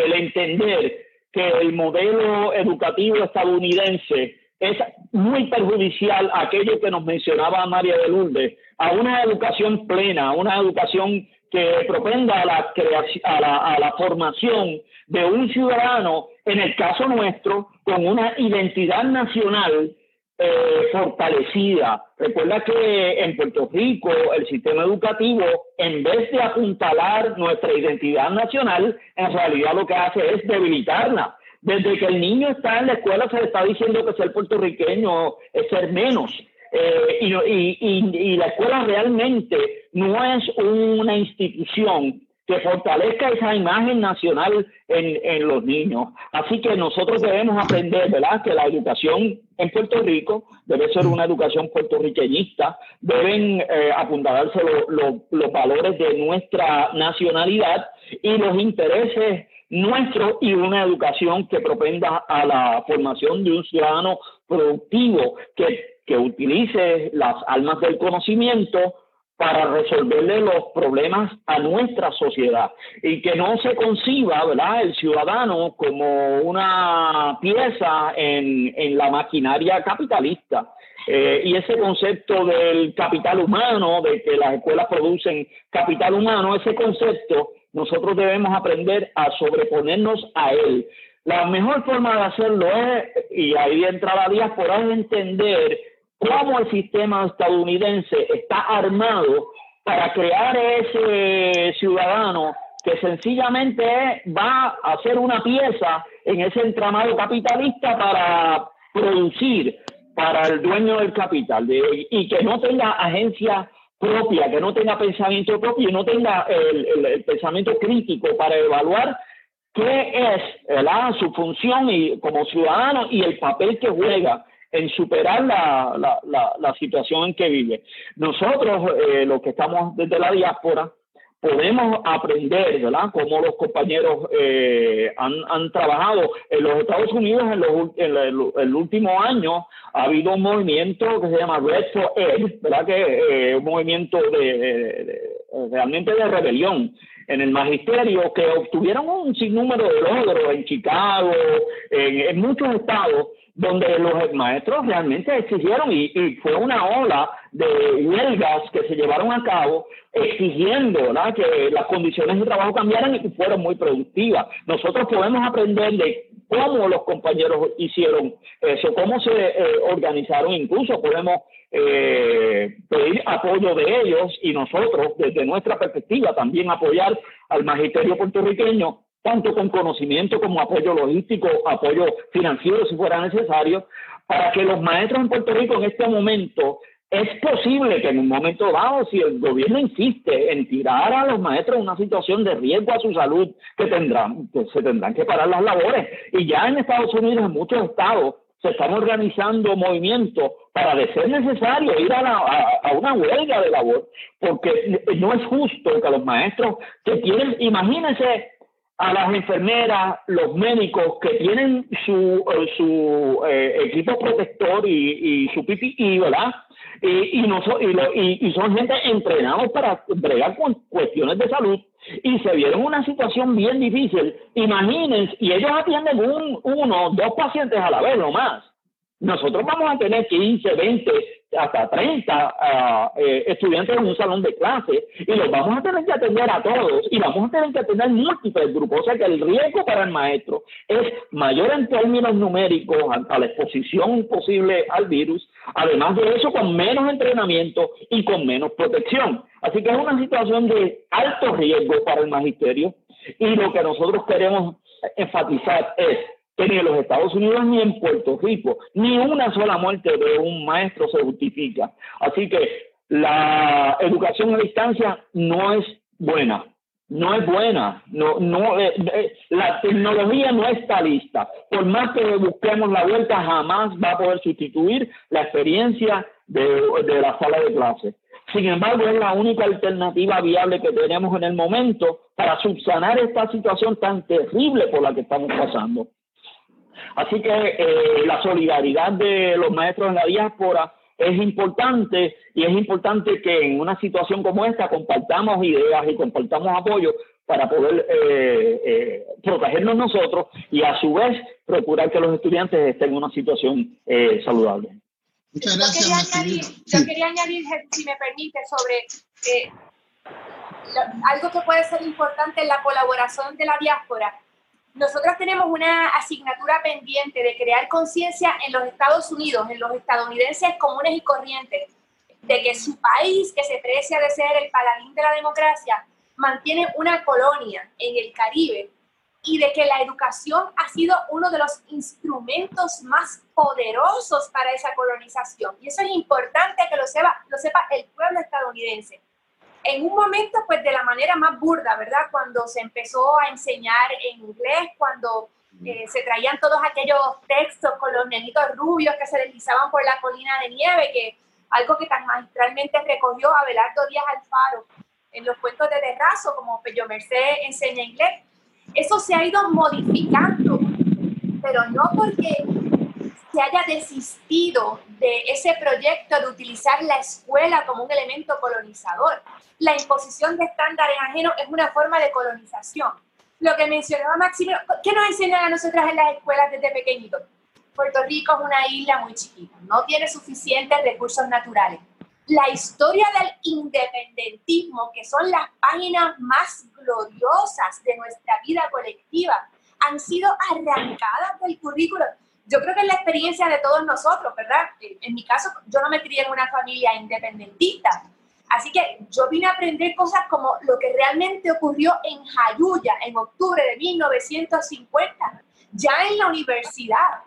D: el entender que el modelo educativo estadounidense es muy perjudicial aquello que nos mencionaba María de Lourdes, a una educación plena, a una educación que propenda a la, a, la, a la formación de un ciudadano, en el caso nuestro, con una identidad nacional eh, fortalecida. Recuerda que en Puerto Rico el sistema educativo, en vez de apuntalar nuestra identidad nacional, en realidad lo que hace es debilitarla. Desde que el niño está en la escuela se le está diciendo que ser puertorriqueño es ser menos. Eh, y, y, y la escuela realmente no es una institución que fortalezca esa imagen nacional en, en, los niños. Así que nosotros debemos aprender, ¿verdad?, que la educación en Puerto Rico debe ser una educación puertorriqueñista, deben eh, apuntalarse los valores de nuestra nacionalidad y los intereses nuestros y una educación que propenda a la formación de un ciudadano productivo que, que utilice las almas del conocimiento para resolverle los problemas a nuestra sociedad y que no se conciba ¿verdad? el ciudadano como una pieza en, en la maquinaria capitalista. Eh, y ese concepto del capital humano, de que las escuelas producen capital humano, ese concepto nosotros debemos aprender a sobreponernos a él. La mejor forma de hacerlo es, y ahí entra la diáspora, es entender cómo el sistema estadounidense está armado para crear ese ciudadano que sencillamente va a ser una pieza en ese entramado capitalista para producir para el dueño del capital y que no tenga agencia propia, que no tenga pensamiento propio y no tenga el, pensamiento crítico para evaluar qué es su función y, como ciudadano y el papel que juega en superar la, la, la, situación en que vive. Nosotros, eh, los que estamos desde la diáspora, podemos aprender, ¿verdad?, cómo los compañeros eh, han, han, trabajado. En los Estados Unidos, en, los, en el, último año, ha habido un movimiento que se llama Red for Ed, ¿verdad?, que eh, un movimiento de, realmente de rebelión en el magisterio que obtuvieron un sinnúmero de logros en Chicago, en, en muchos estados, donde los maestros realmente exigieron y, fue una ola de huelgas que se llevaron a cabo exigiendo que las condiciones de trabajo cambiaran y que fueran muy productivas. Nosotros podemos aprender de cómo los compañeros hicieron eso, cómo se eh, organizaron, incluso podemos eh, pedir apoyo de ellos y nosotros desde nuestra perspectiva también apoyar al magisterio puertorriqueño tanto con conocimiento como apoyo logístico, apoyo financiero si fuera necesario, para que los maestros en Puerto Rico en este momento es posible que en un momento dado, si el gobierno insiste en tirar a los maestros en una situación de riesgo a su salud, que tendrán, que se tendrán que parar las labores. Y ya en Estados Unidos, en muchos estados, se están organizando movimientos para, de ser necesario, ir a, a, una huelga de labor, porque no es justo que los maestros que tienen, imagínense a las enfermeras, los médicos que tienen su, eh, su eh, equipo protector y, y su PPI, ¿verdad? Y, y, no y, y, son gente entrenados para bregar con cuestiones de salud y se vieron una situación bien difícil. Imagínense, y ellos atienden un, uno, dos pacientes a la vez, no más. Nosotros vamos a tener 15, 20, hasta 30 ah, eh, estudiantes en un salón de clase y los vamos a tener que atender a todos y vamos a tener que atender múltiples grupos. O sea que el riesgo para el maestro es mayor en términos numéricos a, la exposición posible al virus, además de eso con menos entrenamiento y con menos protección. Así que es una situación de alto riesgo para el magisterio y lo que nosotros queremos enfatizar es que ni en los Estados Unidos ni en Puerto Rico, ni una sola muerte de un maestro se justifica. Así que la educación a distancia no es buena, no es buena, no, no, eh, eh, la tecnología no está lista. Por más que busquemos la vuelta, jamás va a poder sustituir la experiencia de, de la sala de clase. Sin embargo, es la única alternativa viable que tenemos en el momento para subsanar esta situación tan terrible por la que estamos pasando. Así que eh, la solidaridad de los maestros en la diáspora es importante y es importante que en una situación como esta compartamos ideas y compartamos apoyo para poder eh, eh, protegernos nosotros y a su vez procurar que los estudiantes estén en una situación saludable.
C: Muchas gracias. Yo quería, añadir, yo quería añadir, si me permite, sobre algo que puede ser importante en la colaboración de la diáspora nosotros tenemos una asignatura pendiente de crear conciencia en los Estados Unidos, en los estadounidenses comunes y corrientes, de que su país, que se precia de ser el paladín de la democracia, mantiene una colonia en el Caribe y de que la educación ha sido uno de los instrumentos más poderosos para esa colonización. Y eso es importante que lo sepa, lo sepa el pueblo estadounidense en un momento, pues de la manera más burda, ¿verdad? Cuando se empezó a enseñar en inglés, cuando eh, se traían todos aquellos textos con los nenitos rubios que se deslizaban por la colina de nieve, que algo que tan magistralmente recogió Abelardo Díaz Alfaro en los cuentos de Terrazo, como Pello Merced enseña inglés. Eso se ha ido modificando, pero no porque se haya desistido de ese proyecto de utilizar la escuela como un elemento colonizador, la imposición de estándares ajenos es una forma de colonización. Lo que mencionaba Máximo, ¿qué nos enseñan a nosotras en las escuelas desde pequeñitos? Puerto Rico es una isla muy chiquita, no tiene suficientes recursos naturales. La historia del independentismo, que son las páginas más gloriosas de nuestra vida colectiva, han sido arrancadas del currículo. Yo creo que es la experiencia de todos nosotros, ¿verdad? En mi caso, yo no me crié en una familia independentista, Así que yo vine a aprender cosas como lo que realmente ocurrió en Jayuya en octubre de 1950, ya en la universidad.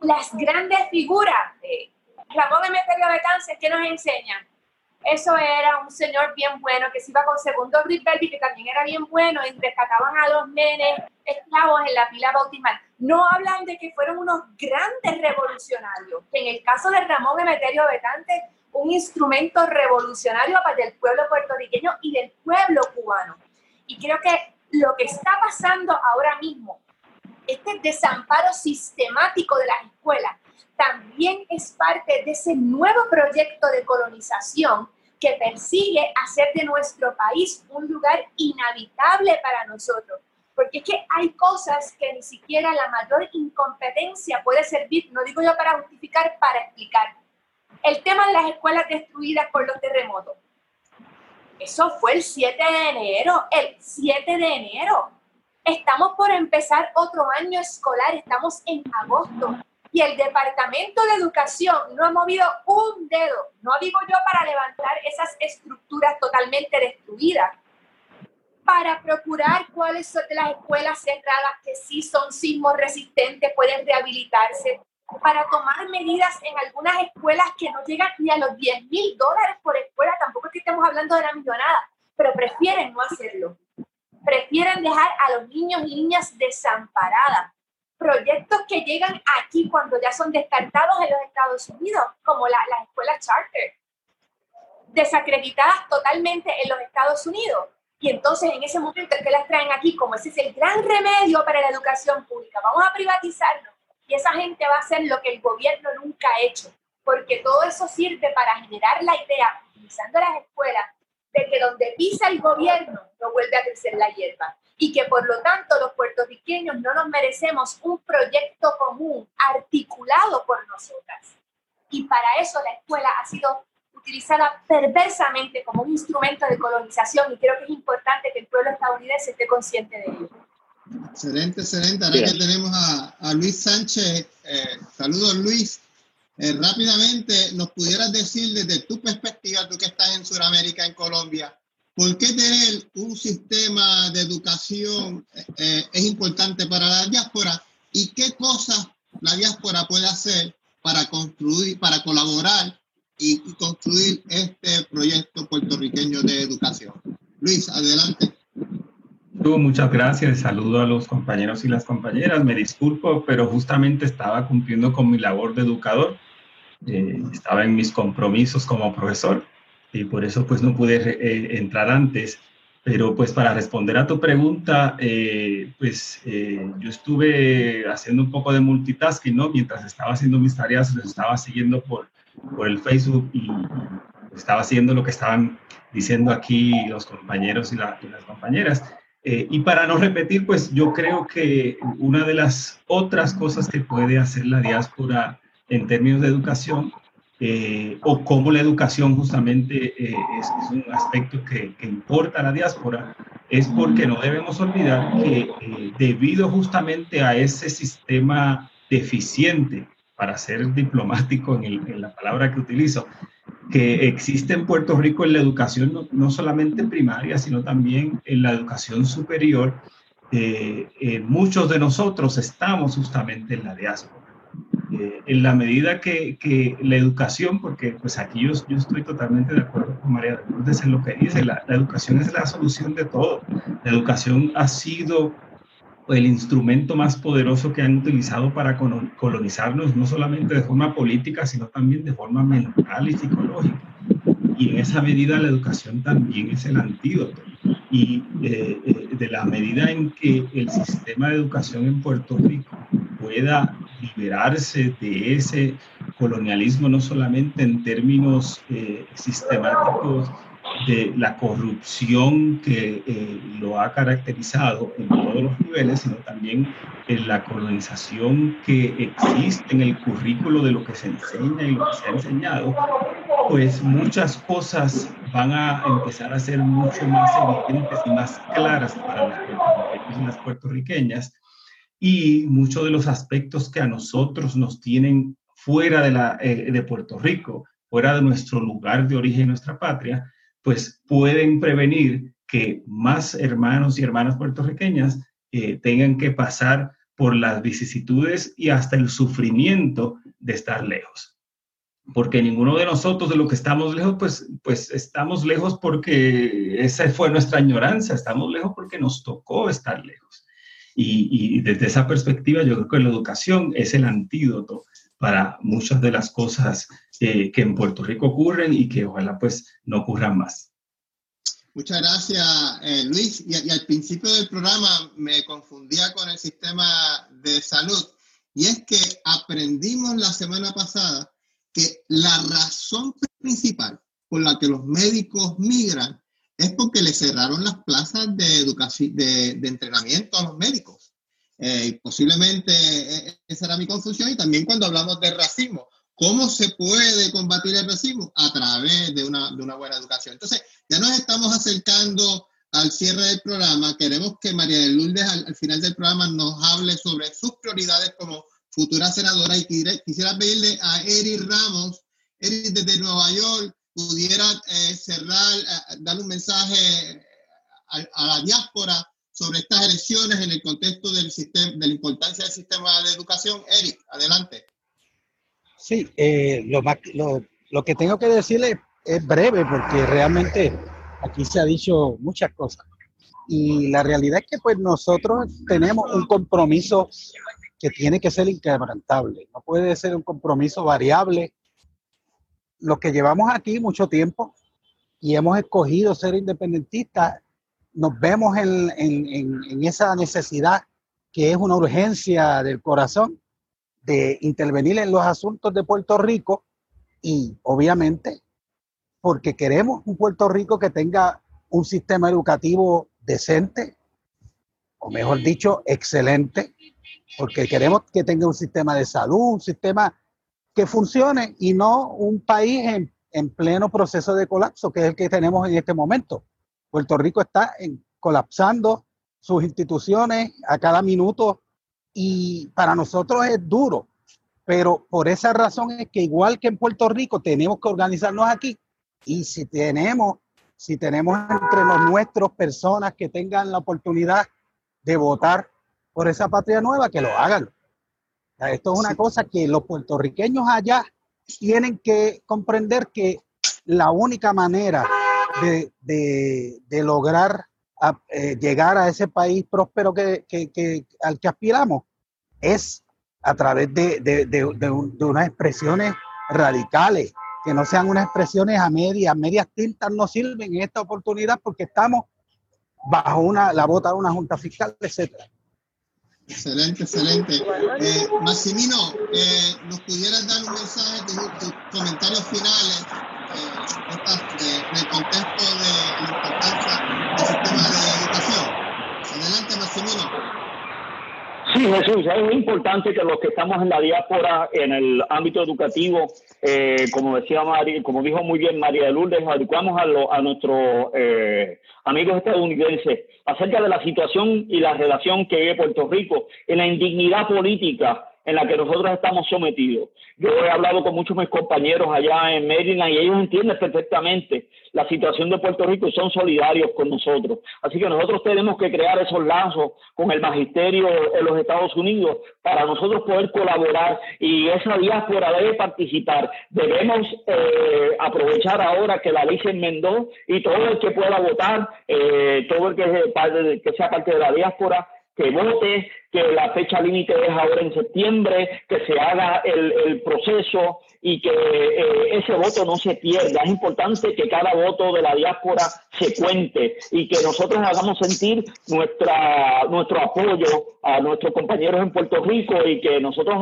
C: Las grandes figuras de Ramón Emeterio Betances, ¿qué nos enseñan? Eso era un señor bien bueno que se iba con segundo Belvi, que también era bien bueno, y rescataban a los nenes esclavos en la pila bautismal. No hablan de que fueron unos grandes revolucionarios, que en el caso de Ramón Emeterio Betances un instrumento revolucionario para el pueblo puertorriqueño y del pueblo cubano. Y creo que lo que está pasando ahora mismo, este desamparo sistemático de las escuelas, también es parte de ese nuevo proyecto de colonización que persigue hacer de nuestro país un lugar inhabitable para nosotros. Porque es que hay cosas que ni siquiera la mayor incompetencia puede servir, no digo yo para justificar, para explicar. El tema de las escuelas destruidas por los terremotos. Eso fue el 7 de enero, el 7 de enero. Estamos por empezar otro año escolar, estamos en agosto y el Departamento de Educación no ha movido un dedo, no digo yo para levantar esas estructuras totalmente destruidas, para procurar cuáles son las escuelas cerradas que sí son sismos resistentes, pueden rehabilitarse, para tomar medidas en algunas escuelas que no llegan ni a los 10 mil dólares por escuela, tampoco es que estemos hablando de la millonada, pero prefieren no hacerlo. Prefieren dejar a los niños y niñas desamparadas. Proyectos que llegan aquí cuando ya son descartados en los Estados Unidos, como las escuelas charter, desacreditadas totalmente en los Estados Unidos. Y entonces en ese momento que las traen aquí, como ese es el gran remedio para la educación pública, vamos a privatizarlo y esa gente va a hacer lo que el gobierno nunca ha hecho, porque todo eso sirve para generar la idea, utilizando las escuelas, de que donde pisa el gobierno no vuelve a crecer la hierba y que por lo tanto los puertorriqueños no nos merecemos un proyecto común articulado por nosotras. Y para eso la escuela ha sido utilizada perversamente como un instrumento de colonización y creo que es importante que el pueblo estadounidense esté consciente de ello.
A: Excelente, excelente. Ahora que tenemos a, Luis Sánchez. Eh, saludos, Luis. Eh, rápidamente, ¿nos pudieras decir desde tu perspectiva, tú que estás en Sudamérica, en Colombia, por qué tener un sistema de educación eh, es importante para la diáspora y qué cosas la diáspora puede hacer para construir, para colaborar y construir este proyecto puertorriqueño de educación? Luis, adelante
G: muchas gracias. Saludo a los compañeros y las compañeras. Me disculpo, pero justamente estaba cumpliendo con mi labor de educador. Eh, estaba en mis compromisos como profesor y por eso pues no pude eh, entrar antes. Pero pues para responder a tu pregunta, eh, pues yo estuve haciendo un poco de multitasking, ¿no? Mientras estaba haciendo mis tareas, los estaba siguiendo por, por el Facebook y, estaba haciendo lo que estaban diciendo aquí los compañeros y, y las compañeras. Eh, y para no repetir, pues yo creo que una de las otras cosas que puede hacer la diáspora en términos de educación, eh, o cómo la educación justamente eh, es, un aspecto que, que, importa a la diáspora, es porque no debemos olvidar que eh, debido justamente a ese sistema deficiente, para ser diplomático en, la palabra que utilizo, que existe en Puerto Rico en la educación, no, no solamente primaria, sino también en la educación superior, eh, eh, muchos de nosotros estamos justamente en la diáspora. Eh, en la medida que, la educación, porque pues aquí yo, estoy totalmente de acuerdo con María Lourdes en lo que dice, la, educación es la solución de todo. La educación ha sido el instrumento más poderoso que han utilizado para colonizarnos, no solamente de forma política, sino también de forma mental y psicológica. Y en esa medida la educación también es el antídoto. Y eh, eh, de la medida en que el sistema de educación en Puerto Rico pueda liberarse de ese colonialismo, no solamente en términos eh, sistemáticos de la corrupción que eh, lo ha caracterizado en todos los niveles, sino también en la colonización que existe en el currículo de lo que se enseña y lo que se ha enseñado, pues muchas cosas van a empezar a ser mucho más evidentes y más claras para los puertorriqueños y las puertorriqueñas. Y muchos de los aspectos que a nosotros nos tienen fuera de, la, eh, de Puerto Rico, fuera de nuestro lugar de origen, nuestra patria, pues pueden prevenir que más hermanos y hermanas puertorriqueñas eh, tengan que pasar por las vicisitudes y hasta el sufrimiento de estar lejos. Porque ninguno de nosotros de lo que estamos lejos, pues, pues estamos lejos porque esa fue nuestra añoranza, estamos lejos porque nos tocó estar lejos. Y, desde esa perspectiva yo creo que la educación es el antídoto para muchas de las cosas eh, que en Puerto Rico ocurren y que ojalá pues no ocurran más.
A: Muchas gracias, eh, Luis. Y, al principio del programa me confundía con el sistema de salud. Y es que aprendimos la semana pasada que la razón principal por la que los médicos migran es porque le cerraron las plazas de educación, de, de entrenamiento a los médicos. Eh, posiblemente eh, esa era mi confusión y también cuando hablamos de racismo, ¿cómo se puede combatir el racismo? A través de una, de una buena educación. Entonces, ya nos estamos acercando al cierre del programa. Queremos que María de Lourdes al, final del programa nos hable sobre sus prioridades como futura senadora y quisiera pedirle a Eri Ramos, Eri desde Nueva York, pudiera eh, cerrar, dar un mensaje a, a la diáspora sobre estas elecciones en el contexto del sistema, de la importancia del sistema de educación. Eric, adelante.
E: Sí, eh, lo, lo, lo, que tengo que decirle es breve porque realmente aquí se ha dicho muchas cosas. Y la realidad es que pues nosotros tenemos un compromiso que tiene que ser inquebrantable. No puede ser un compromiso variable. Lo que llevamos aquí mucho tiempo y hemos escogido ser independentistas nos vemos en, en, esa necesidad que es una urgencia del corazón de intervenir en los asuntos de Puerto Rico y obviamente porque queremos un Puerto Rico que tenga un sistema educativo decente, o mejor dicho, excelente, porque queremos que tenga un sistema de salud, un sistema que funcione y no un país en, en pleno proceso de colapso, que es el que tenemos en este momento. Puerto Rico está en, colapsando sus instituciones a cada minuto y para nosotros es duro, pero por esa razón es que igual que en Puerto Rico tenemos que organizarnos aquí y si tenemos, si tenemos entre los nuestros personas que tengan la oportunidad de votar por esa patria nueva, que lo hagan. Esto es una cosa que los puertorriqueños allá tienen que comprender que la única manera de, lograr eh, llegar a ese país próspero que, al que aspiramos es a través de, unas expresiones radicales, que no sean unas expresiones a medias, medias tintas no sirven en esta oportunidad porque estamos bajo una, la bota de una junta fiscal, etcétera.
A: Excelente, excelente. Eh, Maximino, eh, ¿nos pudieras dar un mensaje, tus comentarios finales en el contexto de la importancia del sistema de educación. Adelante, Maximino.
D: Sí, Jesús, es muy importante que los que estamos en la diáspora, en el ámbito educativo, eh, como decía María, como dijo muy bien María de Lourdes, adecuamos a, a nuestros eh, amigos estadounidenses acerca de la situación y la relación que vive Puerto Rico en la indignidad política en la que nosotros estamos sometidos. Yo he hablado con muchos de mis compañeros allá en Maryland y ellos entienden perfectamente la situación de Puerto Rico y son solidarios con nosotros. Así que nosotros tenemos que crear esos lazos con el magisterio en los Estados Unidos para nosotros poder colaborar y esa diáspora debe participar. Debemos eh, aprovechar ahora que la ley se enmendó y todo el que pueda votar, eh, todo el que, que sea parte de la diáspora, que vote, que la fecha límite es ahora en septiembre, que se haga el, proceso y que eh, ese voto no se pierda. Es importante que cada voto de la diáspora se cuente y que nosotros hagamos sentir nuestra, nuestro apoyo a nuestros compañeros en Puerto Rico y que nosotros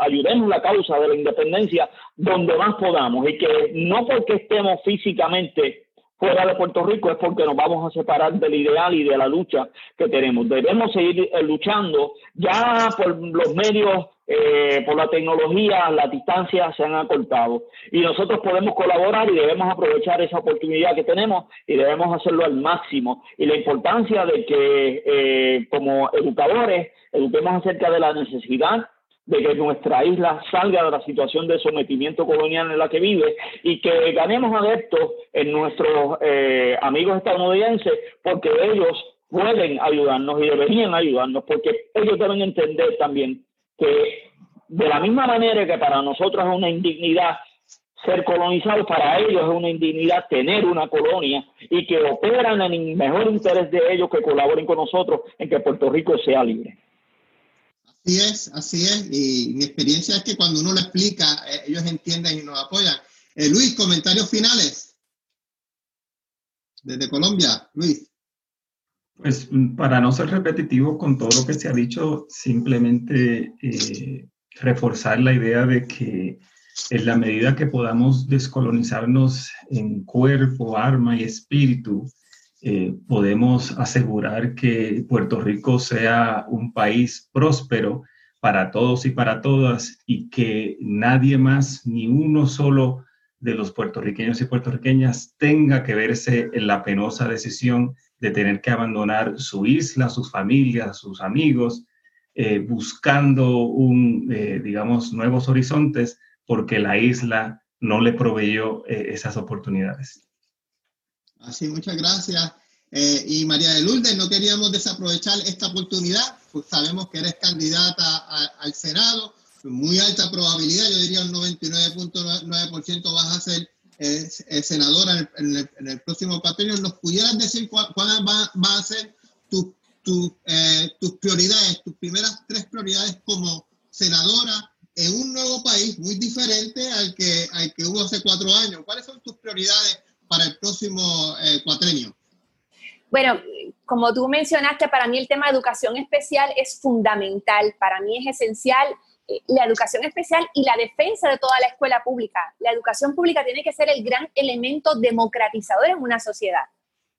D: ayudemos la causa de la independencia donde más podamos y que no porque estemos físicamente fuera de Puerto Rico es porque nos vamos a separar del ideal y de la lucha que tenemos. Debemos seguir eh, luchando. Ya por los medios, eh, por la tecnología, las distancias se han acortado. Y nosotros podemos colaborar y debemos aprovechar esa oportunidad que tenemos y debemos hacerlo al máximo. Y la importancia de que eh, como educadores eduquemos acerca de la necesidad de que nuestra isla salga de la situación de sometimiento colonial en la que vive y que ganemos adeptos en nuestros eh, amigos estadounidenses porque ellos pueden ayudarnos y deberían ayudarnos porque ellos deben entender también que de la misma manera que para nosotros es una indignidad ser colonizados, para ellos es una indignidad tener una colonia y que operan en el mejor interés de ellos que colaboren con nosotros en que Puerto Rico sea libre.
A: Así es, así es. Y mi experiencia es que cuando uno lo explica, eh, ellos entienden y nos apoyan. Eh, Luis, comentarios finales. Desde Colombia, Luis.
G: Pues para no ser repetitivo con todo lo que se ha dicho, simplemente eh, reforzar la idea de que en la medida que podamos descolonizarnos en cuerpo, arma y espíritu, eh, podemos asegurar que Puerto Rico sea un país próspero para todos y para todas y que nadie más, ni uno solo de los puertorriqueños y puertorriqueñas tenga que verse en la penosa decisión de tener que abandonar su isla, sus familias, sus amigos, eh, buscando un, eh, digamos, nuevos horizontes porque la isla no le proveyó esas oportunidades.
A: Así, muchas gracias. Eh, y María de Lourdes, no queríamos desaprovechar esta oportunidad, pues sabemos que eres candidata al Senado, muy alta probabilidad, yo diría un 99.9% vas a ser eh, eh, senadora en el, próximo papel. ¿Nos pudieras decir cuáles van va a ser tus prioridades, tus primeras tres prioridades como senadora en un nuevo país muy diferente al que, al que hubo hace cuatro años? ¿Cuáles son tus prioridades para el próximo cuatrenio?
C: Bueno, como tú mencionaste, para mí el tema de educación especial es fundamental, para mí es esencial eh, la educación especial y la defensa de toda la escuela pública. La educación pública tiene que ser el gran elemento democratizador en una sociedad.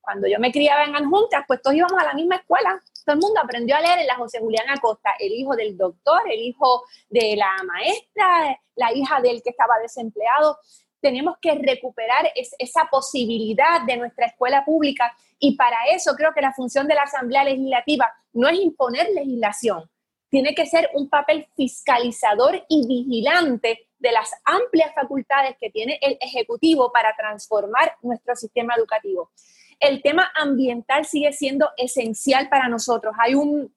C: Cuando yo me criaba en Anjuntas, pues todos íbamos a la misma escuela. Todo el mundo aprendió a leer en la José Julián Acosta, el hijo del doctor, el hijo de la maestra, la hija del que estaba desempleado tenemos que recuperar esa posibilidad de nuestra escuela pública y para eso creo que la función de la Asamblea Legislativa no es imponer legislación, tiene que ser un papel fiscalizador y vigilante de las amplias facultades que tiene el Ejecutivo para transformar nuestro sistema educativo. El tema ambiental sigue siendo esencial para nosotros. Hay un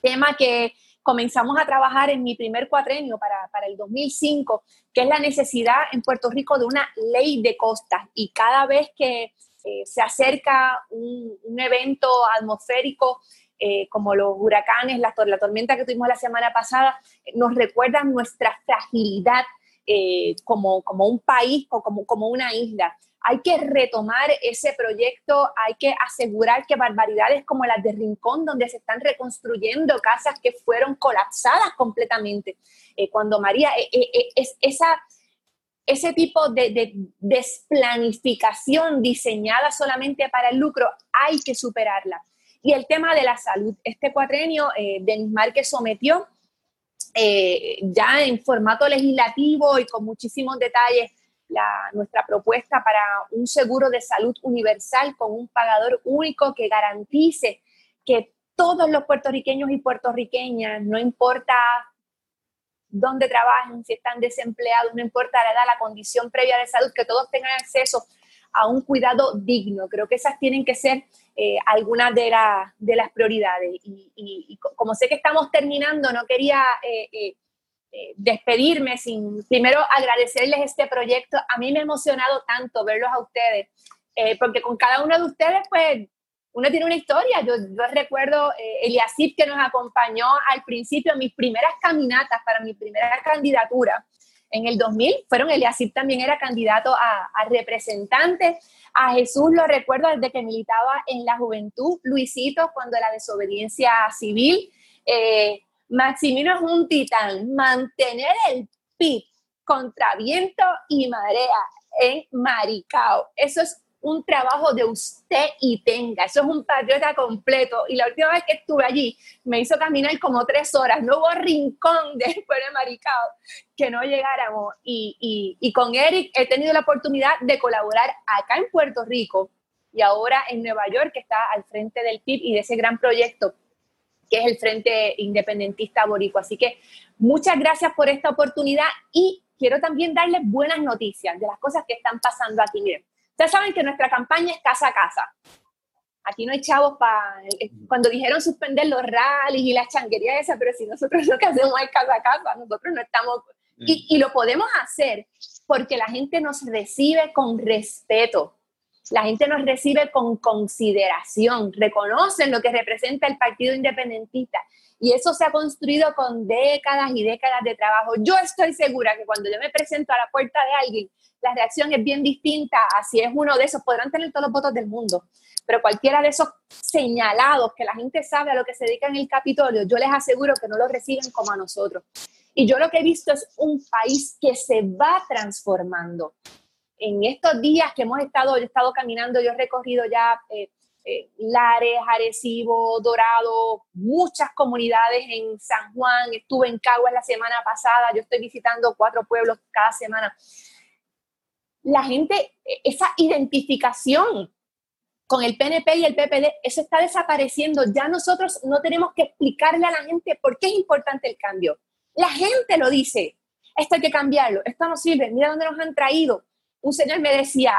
C: tema que comenzamos a trabajar en mi primer cuatrenio para, para, el 2005, que es la necesidad en Puerto Rico de una ley de costas. Y cada vez que eh, se acerca un, un evento atmosférico eh, como los huracanes, la, tormenta que tuvimos la semana pasada, nos recuerdan nuestra fragilidad eh, como, como un país o como, como una isla hay que retomar ese proyecto, hay que asegurar que barbaridades como las de Rincón, donde se están reconstruyendo casas que fueron colapsadas completamente, eh, cuando María, eh, eh, es, esa, ese tipo de, desplanificación diseñada solamente para el lucro, hay que superarla. Y el tema de la salud, este cuatrenio, Denis Márquez sometió ya en formato legislativo y con muchísimos detalles la, nuestra propuesta para un seguro de salud universal con un pagador único que garantice que todos los puertorriqueños y puertorriqueñas, no importa dónde trabajen, si están desempleados, no importa la edad, la condición previa de salud, que todos tengan acceso a un cuidado digno. Creo que esas tienen que ser eh, algunas de, las prioridades. Y, como sé que estamos terminando, no quería eh, eh, despedirme sin primero agradecerles este proyecto. A mí me ha emocionado tanto verlos a ustedes, porque con cada uno de ustedes, pues, uno tiene una historia. Yo, yo recuerdo eh, Eliasip que nos acompañó al principio, mis primeras caminatas para mi primera candidatura. En el 2000 fueron, Eliasip también era candidato a, representante. A Jesús lo recuerdo desde que militaba en la juventud. Luisito, cuando la desobediencia civil. Eh, Maximino es un titán. Mantener el PIB contra viento y marea en Maricao. Eso es un trabajo de usted y tenga. Eso es un patriota completo. Y la última vez que estuve allí, me hizo caminar como tres horas. No hubo rincón después de Maricao que no llegáramos. Y, y, con Eric he tenido la oportunidad de colaborar acá en Puerto Rico y ahora en Nueva York, que está al frente del PIB y de ese gran proyecto que es el Frente Independentista Boricua. Así que muchas gracias por esta oportunidad y quiero también darles buenas noticias de las cosas que están pasando aquí. Miren, Ustedes saben que nuestra campaña es casa a casa. Aquí no hay chavos para... Eh, cuando dijeron suspender los rallies y las changuerías esas, pero si nosotros lo que hacemos es casa a casa, nosotros no estamos... Y, y lo podemos hacer porque la gente nos recibe con respeto. La gente nos recibe con consideración, reconocen lo que representa el Partido Independentista y eso se ha construido con décadas y décadas de trabajo. Yo estoy segura que cuando yo me presento a la puerta de alguien la reacción es bien distinta a si es uno de esos, podrán tener todos los votos del mundo, pero cualquiera de esos señalados que la gente sabe a lo que se dedica en el Capitolio, yo les aseguro que no lo reciben como a nosotros. Y yo lo que he visto es un país que se va transformando. En estos días que hemos estado, yo he estado caminando, yo he recorrido ya eh, eh, Lares, Arecibo, Dorado, muchas comunidades en San Juan, estuve en Caguas la semana pasada, yo estoy visitando cuatro pueblos cada semana la gente, esa identificación con el PNP y el PPD, eso está desapareciendo. Ya nosotros no tenemos que explicarle a la gente por qué es importante el cambio. La gente lo dice, esto hay que cambiarlo, esto no sirve, mira dónde nos han traído. Un señor me decía,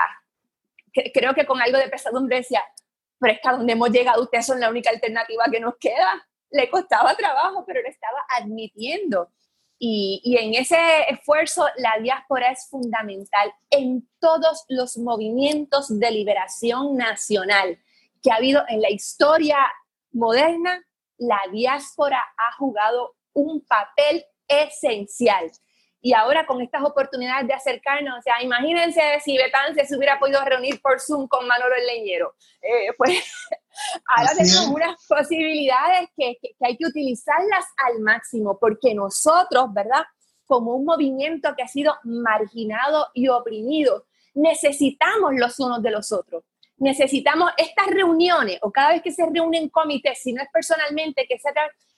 C: creo que con algo de pesadumbre decía, pero es que a donde hemos llegado ustedes son la única alternativa que nos queda. Le costaba trabajo, pero lo estaba admitiendo. Y, en ese esfuerzo la diáspora es fundamental en todos los movimientos de liberación nacional que ha habido en la historia moderna. La diáspora ha jugado un papel esencial. Y ahora con estas oportunidades de acercarnos, o sea, imagínense si Betance se hubiera podido reunir por Zoom con Manolo el Leñero. Eh, pues ahora tenemos unas posibilidades que, que, hay que utilizarlas al máximo, porque nosotros, ¿verdad? Como un movimiento que ha sido marginado y oprimido, necesitamos los unos de los otros. Necesitamos estas reuniones o cada vez que se reúnen comités, si no es personalmente, que se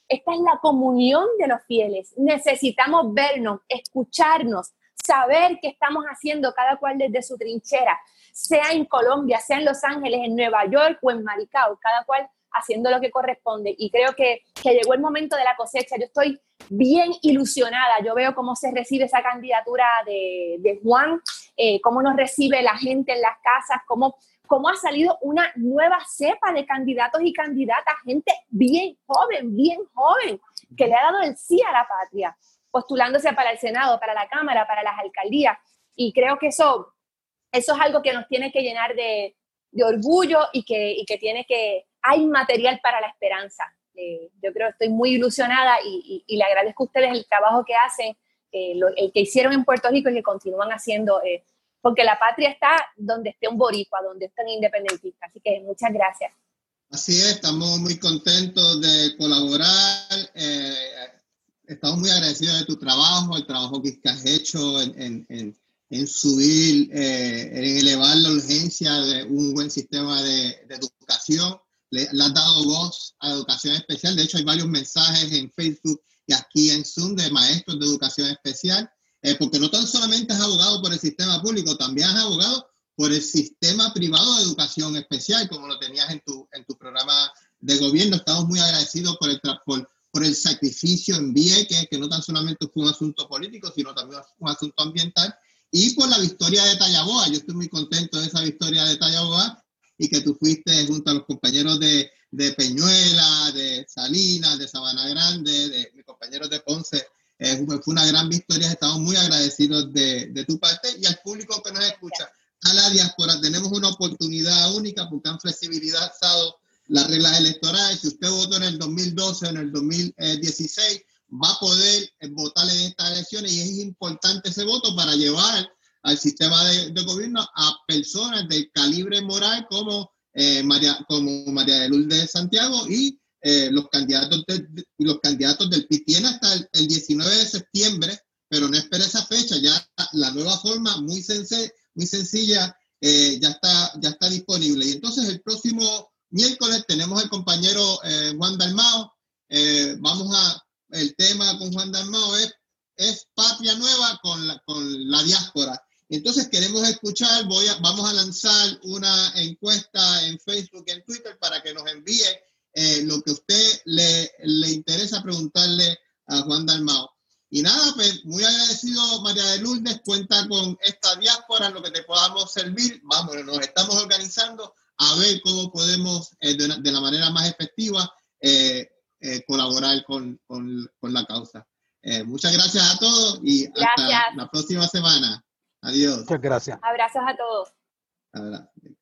C: esta es la comunión de los fieles. Necesitamos vernos, escucharnos, saber qué estamos haciendo cada cual desde su trinchera, sea en Colombia, sea en Los Ángeles, en Nueva York o en Maricao, cada cual haciendo lo que corresponde. Y creo que, llegó el momento de la cosecha. Yo estoy bien ilusionada. Yo veo cómo se recibe esa candidatura de, Juan, eh, cómo nos recibe la gente en las casas, cómo cómo ha salido una nueva cepa de candidatos y candidatas, gente bien joven, bien joven, que le ha dado el sí a la patria, postulándose para el Senado, para la Cámara, para las alcaldías. Y creo que eso, eso es algo que nos tiene que llenar de, orgullo y que, que tiene que, hay material para la esperanza. Eh, yo creo, estoy muy ilusionada y, le agradezco a ustedes el trabajo que hacen, eh, el que hicieron en Puerto Rico y que continúan haciendo. Eh, porque la patria está donde esté un boricua, donde esté un independentista. Así que muchas gracias.
A: Así es, estamos muy contentos de colaborar. Eh, estamos muy agradecidos de tu trabajo, el trabajo que has hecho en, en, en, subir, eh, en elevar la urgencia de un buen sistema de, de educación. Le, le, has dado voz a educación especial. De hecho, hay varios mensajes en Facebook y aquí en Zoom de maestros de educación especial, eh, porque no tan solamente has abogado por el sistema público, también has abogado por el sistema privado de educación especial, como lo tenías en tu, en tu programa de gobierno. Estamos muy agradecidos por el, por, por el sacrificio en Vieques, que no tan solamente fue un asunto político, sino también un asunto ambiental, y por la victoria de Tallaboa. Yo estoy muy contento de esa victoria de Tallaboa y que tú fuiste junto a los compañeros de, de Peñuela, de Salinas, de Sabana Grande, de mis compañeros de Ponce. Eh, fue una gran victoria, estamos muy agradecidos de, de tu parte y al público que nos escucha. A la diáspora tenemos una oportunidad única porque han flexibilizado las reglas electorales. Si usted votó en el 2012 o en el 2016, va a poder votar en estas elecciones y es importante ese voto para llevar al sistema de, de gobierno a personas del calibre moral como eh, María, como María de Lourdes de Santiago y eh, los, candidatos los candidatos del PIB. Tiene hasta el, 19 de septiembre, pero no espera esa fecha, ya la nueva forma muy, muy sencilla eh, ya, está, ya está disponible. Y entonces el próximo miércoles tenemos el compañero Juan Dalmao. vamos a, el tema con Juan Dalmao es, es Patria Nueva con la, con la diáspora. Entonces queremos escuchar, voy a, vamos a lanzar una encuesta en Facebook y en Twitter para que nos envíe eh, lo que a usted le, le, interesa preguntarle a Juan Dalmao. Y nada, pues muy agradecido María de Lourdes, cuenta con esta diáspora en lo que te podamos servir. Vamos, nos estamos organizando a ver cómo podemos eh, de, la manera más efectiva eh, colaborar con, con, con, la causa. muchas gracias a todos y hasta la próxima semana. Adiós.
E: Muchas gracias.
C: Abrazos a todos.